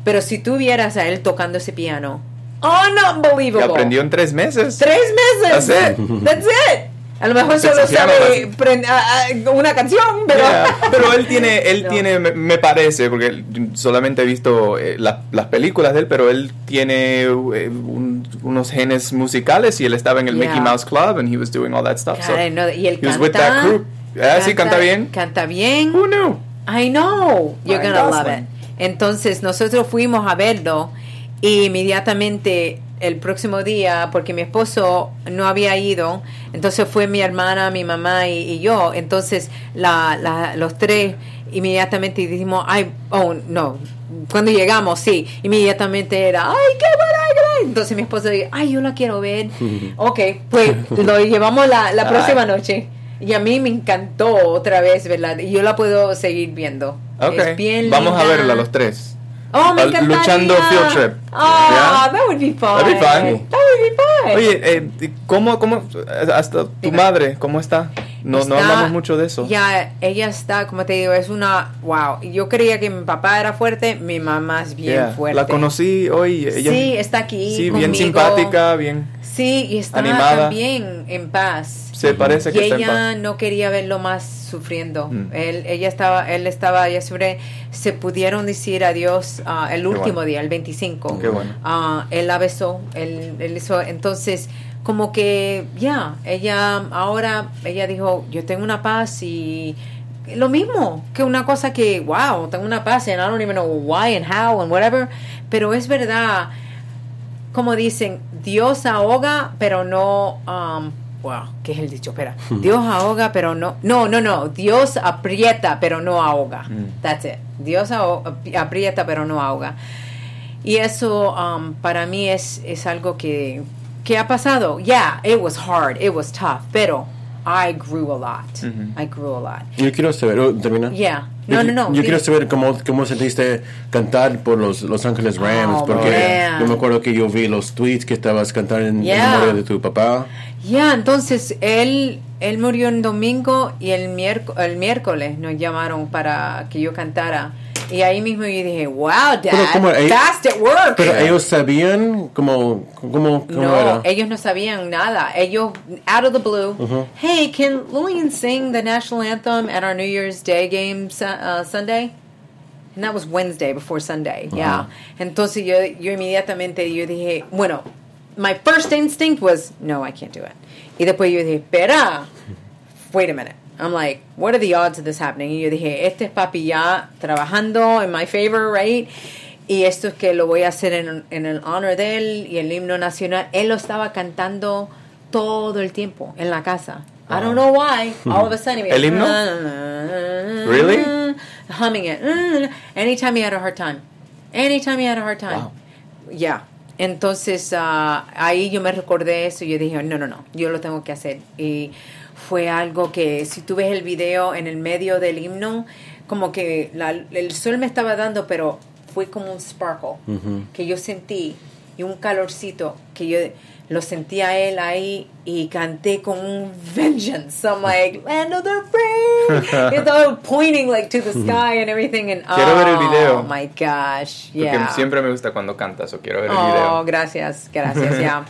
Pero si tú vieras a él tocando ese piano, Que unbelievable. aprendió en tres meses. Tres meses. That's it. That's it. A lo mejor solo sabe ah, ah, una canción, pero. Yeah, Pero él tiene, él No. tiene, me, parece, porque solamente he visto eh, la- las películas de él, pero él tiene eh, un- unos genes musicales y él estaba en el Yeah. Mickey Mouse Club and he was doing all that stuff. so Cara, no, y él he was canta. with that group. Ah, sí, canta bien. Canta bien. Who knew? I know. You're Ryan gonna love it. Entonces nosotros fuimos a verlo y inmediatamente el próximo día, porque mi esposo no había ido, entonces fue mi hermana, mi mamá y, y yo. Entonces la, la- los tres inmediatamente dijimos, ay, oh no. Cuando llegamos, sí, inmediatamente era, ay, qué buena, qué buena". Entonces mi esposo dijo, ay, yo la quiero ver. ok, pues lo llevamos la, la próxima noche. Y a mí me encantó otra vez, ¿verdad? Y yo la puedo seguir viendo. Ok. Es bien Vamos a verla los tres. Oh, me encantaría. luchando field trip. Oh, ¿Ya? that would be fun. That'd be fun. That would be fun. Oye, eh, ¿cómo, cómo, hasta tu Dime. madre, cómo está? No, no Está- hablamos mucho de eso. Ya, ella está, como te digo, es una, wow. Yo creía que mi papá era fuerte, mi mamá es bien Yeah. fuerte. La conocí hoy. Ella, sí, está aquí. Sí, bien conmigo. simpática, bien. Sí, y está animada. también en paz. Se parece y que está en ella paz. no quería verlo más sufriendo. Mm. Él, ella estaba, él estaba, ella siempre se pudieron decir adiós ah, el último bueno. día, el 25. Qué bueno. Ah, él la besó, él, él hizo, entonces como que ya, ella ahora, ella dijo, yo tengo una paz y lo mismo que una cosa que, wow, tengo una paz and I don't even know why and how and whatever, pero es verdad, como dicen, Dios ahoga, pero no, um, wow, ¿qué es el dicho? Espera, Dios ahoga, pero no, no, no, no, Dios aprieta, pero no ahoga. Mm. That's it. Dios aprieta, pero no ahoga. Y eso um, para mí es, es algo que, que ha pasado. Yeah, it was hard, it was tough, pero I grew a lot. I grew a lot. Yo quiero saber, oh, termina. Yeah. Yo, No, no, no. Yo quiero saber cómo, cómo sentiste cantar por los Los Ángeles Rams, Oh, porque man. yo me acuerdo que yo vi los tweets que estabas cantando en, en Yeah. memoria de tu papá. Ya, entonces él, él murió en domingo y el, miérc- el miércoles nos llamaron para que yo cantara. Y ahí mismo yo dije, wow, Dad, Pero. Ellos- fast at work. Pero ellos sabían cómo, cómo, cómo no, era. ellos no sabían nada. Ellos, out of the blue, Uh-huh. hey, can Lillian sing the national anthem at our New Year's Day game uh, Sunday? And that was Wednesday before Sunday, yeah. Entonces yo, yo inmediatamente yo dije, bueno, my first instinct was, no, I can't do it. Y después yo dije, espera, wait a minute. I'm like, what are the odds of this happening? Y yo dije, este es papi ya trabajando in my favor, right? Y esto es que lo voy a hacer en, en el honor de él y el himno nacional. Él lo estaba cantando todo el tiempo en la casa. I don't ah. know why. Hmm. All of a sudden, he ¿El himno? Ah, ah, really? Humming it. Anytime he had a hard time. Anytime he had a hard time. Wow. Ya. Entonces ah, ahí yo me recordé eso y yo dije, no, no, no, yo lo tengo que hacer. Y fue algo que si tú ves el video en el medio del himno, como que la- el sol me estaba dando, pero fue como un sparkle que yo sentí y un calorcito que yo lo sentí a él ahí y canté con un vengeance. I'm like, land of the free. y todo pointing like to the sky and everything. And, Quiero ver el video. Oh my gosh. Porque Yeah. siempre me gusta cuando cantas o quiero ver el Oh, video. gracias, gracias, ya.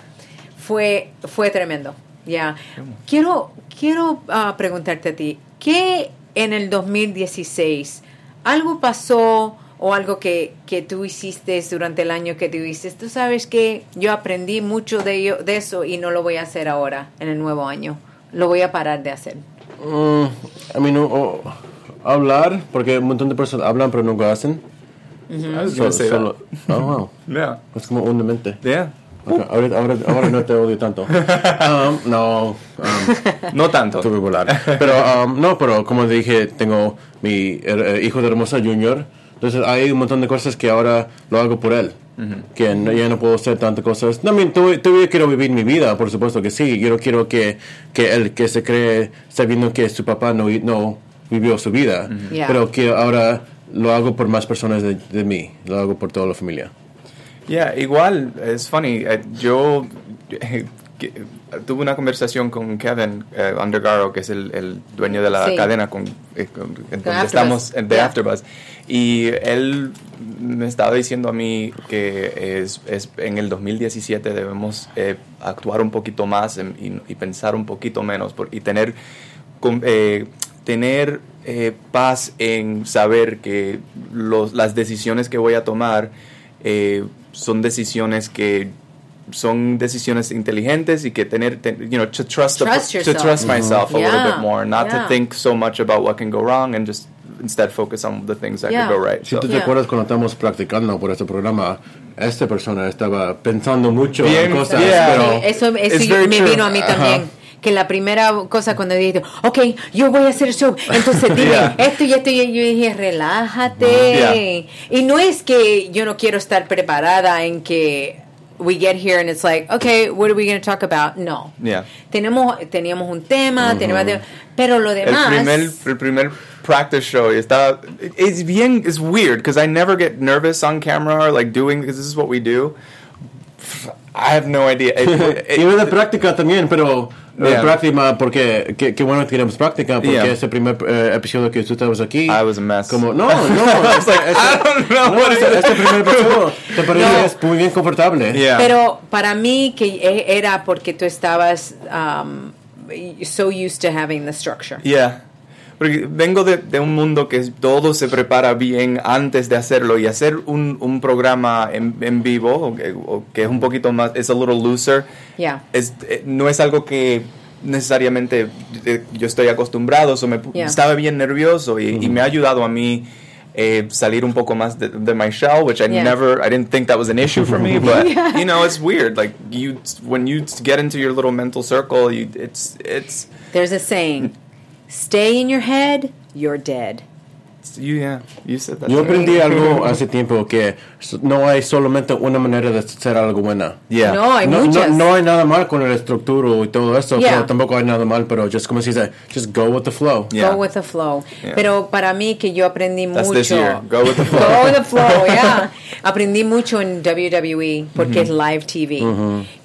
Fue, fue tremendo, ya. Quiero, quiero ah, preguntarte a ti, ¿qué en el 2016 algo pasó o algo que, que tú hiciste durante el año que tú hiciste? Tú sabes que yo aprendí mucho de, ello, de eso y no lo voy a hacer ahora, en el nuevo año. Lo voy a parar de hacer. Mm, I mean, o- o hablar, porque un montón de personas hablan pero nunca hacen. I was gonna say that. Solo- oh, wow. Yeah. Es como un demente. Yeah. Ok, ahora, ahora, ahora no te odio tanto. Um, no, um, No tanto. tuve que volar. Pero, um, no, pero como dije, tengo mi eh, hijo de Hermosa Junior. Entonces hay un montón de cosas que ahora lo hago por él. Que no- ya no puedo hacer tantas cosas. No, I mean, todavía, quiero vivir mi vida, por supuesto que sí. Yo no quiero que, que él que se cree sabiendo que su papá no, no vivió su vida. Yeah. Pero que ahora lo hago por más personas de, de mí. Lo hago por toda la familia. Yeah, igual, es funny. eh, yo que- tuve una conversación con Kevin eh, Undergaro, que es el, el dueño de la Sí. cadena con, eh, con- estamos, The Yeah. Afterbuzz. Y él me estaba diciendo a mí que es, es en el 2017 debemos eh, actuar un poquito más y, y pensar un poquito menos por- y tener, con- eh, tener eh, paz en saber que los, las decisiones que voy a tomar eh, son decisiones que son decisiones inteligentes y que tener, te- you know, to trust, the- Trust to yourself. trust myself a little Yeah, bit more, not yeah. to think so much about what can go wrong and just instead focus on the things that Yeah. could go right. Si So- tú te Yeah. acuerdas cuando estábamos practicando por este programa, esta persona estaba pensando mucho Bien, en cosas, yeah. pero eso eso me true. vino a mí también. Que la primera cosa cuando dije, ok, yo voy a hacer show, entonces dime Yeah. esto y esto, y yo dije, relájate. Y no es que yo no quiero estar preparada en que we get here and it's like, okay, what are we going to talk about? No. Yeah. Tenemos, teníamos un tema, tenemos de- pero lo demás. el primer, el primer practice show estaba it's bien it's weird because I never get nervous on camera or like doing because this is what we do I have no idea It- it- y de práctica también, pero de Yeah. práctica porque qué, qué bueno que tenemos práctica porque Yeah. ese primer eh, episodio que tú estabas aquí I was a mess. como no no este, este- I don't know no, what este, is. este primer episodio te parece muy bien confortable Yeah. Pero para mí que e- era porque tú estabas um, so used to having the structure. Yeah. Porque vengo de, de un mundo que todo se prepara bien antes de hacerlo y hacer un, un programa en, en vivo, o que, o que es un poquito más, es a little looser, Yeah. es, eh, no es algo que necesariamente eh, yo estoy acostumbrado, so me Yeah. estaba bien nervioso y, y me ha ayudado a mí eh, salir un poco más de, de my shell, which I Yeah. never, I didn't think that was an issue for me, but you know, it's weird. Like you, when you get into your little mental circle, you, it's, it's, There's a saying, stay in your head, you're dead. You, yeah, you said that. yo right. aprendí algo hace tiempo que no hay solamente una manera de hacer algo buena Yeah. No, hay no, muchas. no, no hay nada mal con la estructura y todo eso, Yeah. pero tampoco hay nada mal, pero just como se dice, just go with the flow. Yeah. Go with the flow. Yeah. Pero para mí que yo aprendí That's mucho. this year. Go with the flow. Go with the flow, yeah. Aprendí mucho en WWE porque es live TV.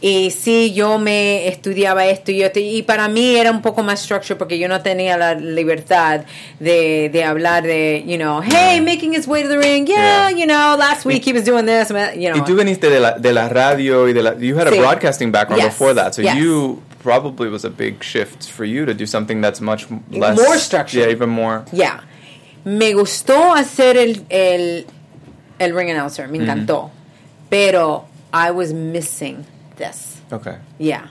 Y sí, yo me estudiaba esto y. Y para mí era un poco más structure porque yo no tenía la libertad de, de hablar de, you know, hey, making his way to the ring. Yeah, Yeah. you know, last week he was doing this. You know. Y tú de la, de la radio y de la, you had a Sí. broadcasting background Yes. before that, so Yes. you probably was a big shift for you to do something that's much less More structured. Yeah, even more. Yeah. Me gustó hacer el, el, el ring announcer, me encantó. Pero I was missing this. Okay. Yeah.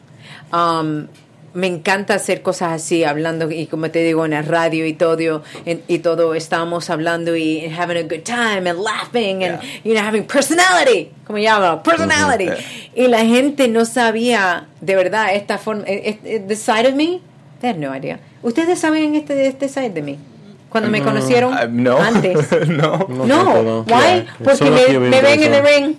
Um, me encanta hacer cosas así, hablando, y como te digo, en el radio y todo, en- y todo, estábamos hablando y having a good time and laughing and, Yeah. you know, having personality, como llamo, personality. Y la gente no sabía, de verdad, esta forma, eh, eh, the side of me, they had no idea. ¿Ustedes saben este, este side de mí? Cuando me conocieron Uh, no. antes. no. No, No, tampoco. why? Yeah. Porque me, me ven en the ring.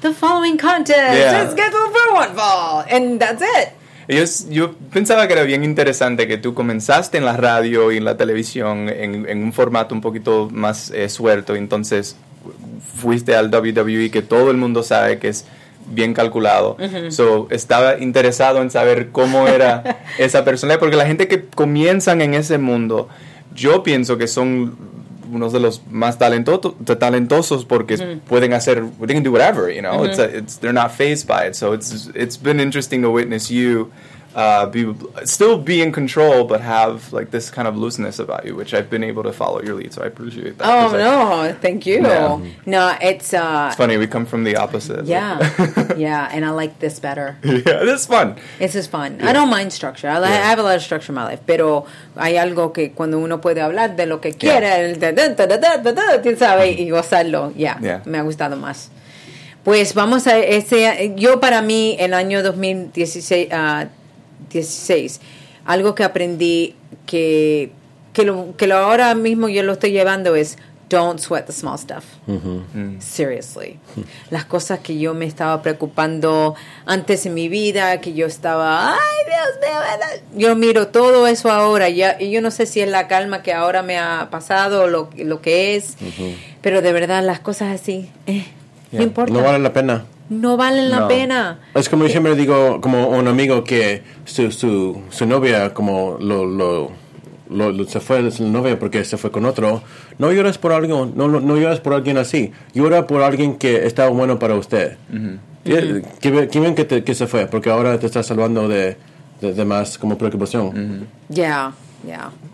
The following contest Yeah. is scheduled for one fall, and that's it. Yo, yo pensaba que era bien interesante que tú comenzaste en la radio y en la televisión en, en un formato un poquito más eh, suelto, entonces fuiste al WWE que todo el mundo sabe que es bien calculado. So, estaba interesado en saber cómo era esa personalidad, porque la gente que comienzan en ese mundo, yo pienso que son unos de los más talentosos, talentosos porque mm. pueden hacer, they can do whatever, you know. It's, mm-hmm. a, it's they're not phased by it. So it's it's been interesting to witness you uh, be still be in control, but have like this kind of looseness about you, which I've been able to follow your lead. So I appreciate that. Oh 'cause I- no, thank you. Yeah. No, it's uh, It's funny we come from the opposite. yeah, yeah, and I like this better. yeah, this is fun. This is fun. I don't mind structure. I, li- I have a lot of structure in my life, pero hay algo que cuando uno puede hablar de lo que quiere, sabes, y gozarlo, Yeah. me ha gustado más. Pues vamos a ese, yo para mí el año 2016, ah, 16, algo que aprendí que que lo que lo ahora mismo yo lo estoy llevando es don't sweat the small stuff. Seriously. Las cosas que yo me estaba preocupando antes en mi vida, que yo estaba, ay Dios mío, ¿verdad?". yo miro todo eso ahora ya, y yo no sé si es la calma que ahora me ha pasado o lo, lo que es, pero de verdad las cosas así, eh, no importa, No vale la pena. No valen la No. pena. Es como yo siempre digo, como un amigo que su, su, su novia como lo, lo, lo- lo- se fue de su novia porque se fue con otro. No llores por alguien, no, no, llores por alguien así. Llora por alguien que está bueno para usted. Y, eh, Qué bien qué bien que, te- que se fue, porque ahora te está salvando de, de, de más como preocupación. Ya,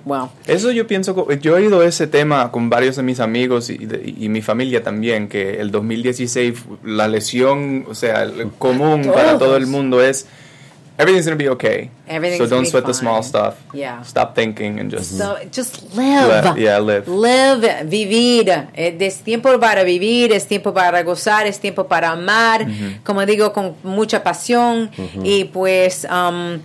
well. Eso yo pienso, yo he oído ese tema con varios de mis amigos y, de- y mi familia también, que el 2016, fu- la lesión, o sea, el común para todo el mundo es everything's gonna be okay. Everything's so don't sweat the small fine. stuff. Yeah. Stop thinking and just. So, just live. Live, yeah, live. Live, vivir. Eh, Es tiempo para vivir, es tiempo para gozar, es tiempo para amar, como digo, con mucha pasión. Y pues um,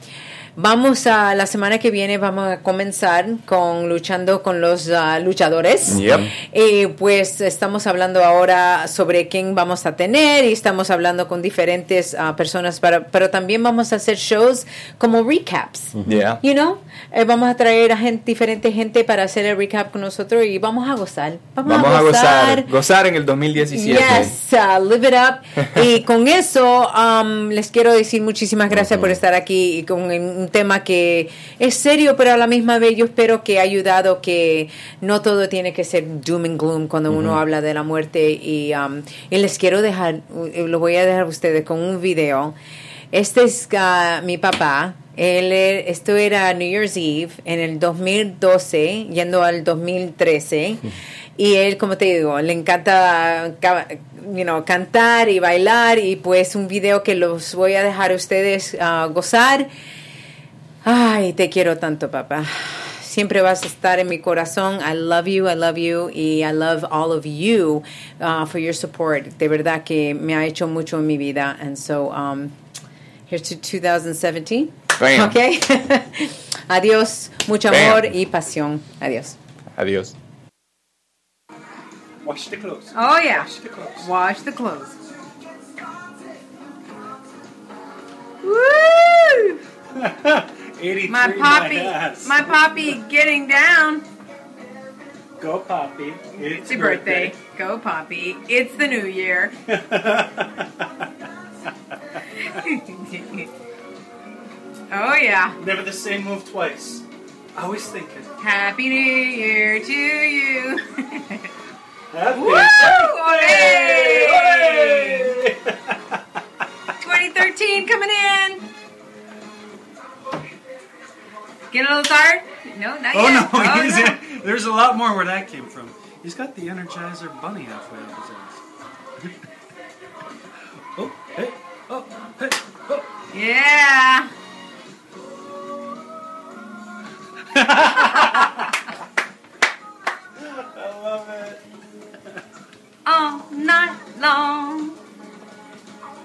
vamos a, la semana que viene vamos a comenzar con luchando con los ah, luchadores. Yep. Y pues estamos hablando ahora sobre quién vamos a tener y estamos hablando con diferentes ah, personas, para, pero también vamos a hacer shows como recaps. Yeah. You know, Eh, vamos a traer a gente, diferente gente para hacer el recap con nosotros y vamos a gozar. Vamos, Vamos a gozar. Gozar en el 2017. Yes, uh, live it up. y con eso um, les quiero decir muchísimas gracias por estar aquí y con un tema que es serio, pero a la misma vez yo espero que ha ayudado que no todo tiene que ser doom and gloom cuando uno habla de la muerte y, um, y les quiero dejar, uh, lo voy a dejar a ustedes con un video. Este es uh, mi papá. Él, eh, esto era New Year's Eve en el 2012, yendo al 2013. Y él, como te digo, le encanta ca- you know, cantar y bailar. Y pues un video que los voy a dejar a ustedes ah, gozar. Ay, te quiero tanto, papá. Siempre vas a estar en mi corazón. I love you, I love you, y I love all of you uh, for your support. De verdad que me ha hecho mucho en mi vida. And so, um, here's to 2017. Bam. Okay. Adiós, mucho Bam. amor y pasión. Adiós. Adiós. Wash the clothes. Oh yeah. Wash the clothes. Wash the clothes. Woo! 83 My poppy, ass. my poppy getting down. Go Poppy. It's, It's your birthday. Go Poppy. It's the new year. oh yeah. Never the same move twice. Always thinking. Happy New Year to you. Happy Woo! birthday! Hooray! Hooray! 2013 coming in. Get a little tired? No, not Oh yet. no, oh, he's no. there's a lot more where that came from. He's got the Energizer Bunny halfway up his ass. oh, hey, oh, hey, oh. Yeah. I love it. All night long.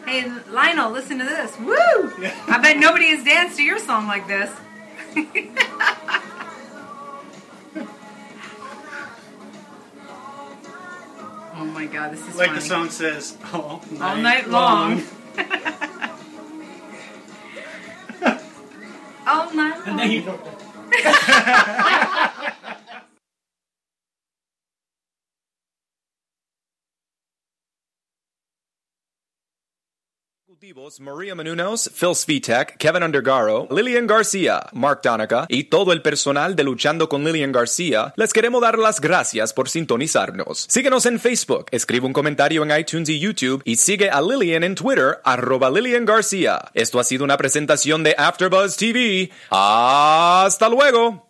Hey, Lionel, listen to this. Woo! I bet nobody has danced to your song like this. oh my god, this is Like funny. the song says, all night, All night long. All night long. Ejecutivos Maria Menounos, Phil Svitek, Kevin Undergaro, Lillian García, Mark Donica y todo el personal de Luchando con Lillian García, les queremos dar las gracias por sintonizarnos. Síguenos en Facebook, escribe un comentario en iTunes y YouTube y sigue a Lillian en Twitter, arroba Lillian García. Esto ha sido una presentación de AfterBuzz TV. ¡Hasta luego!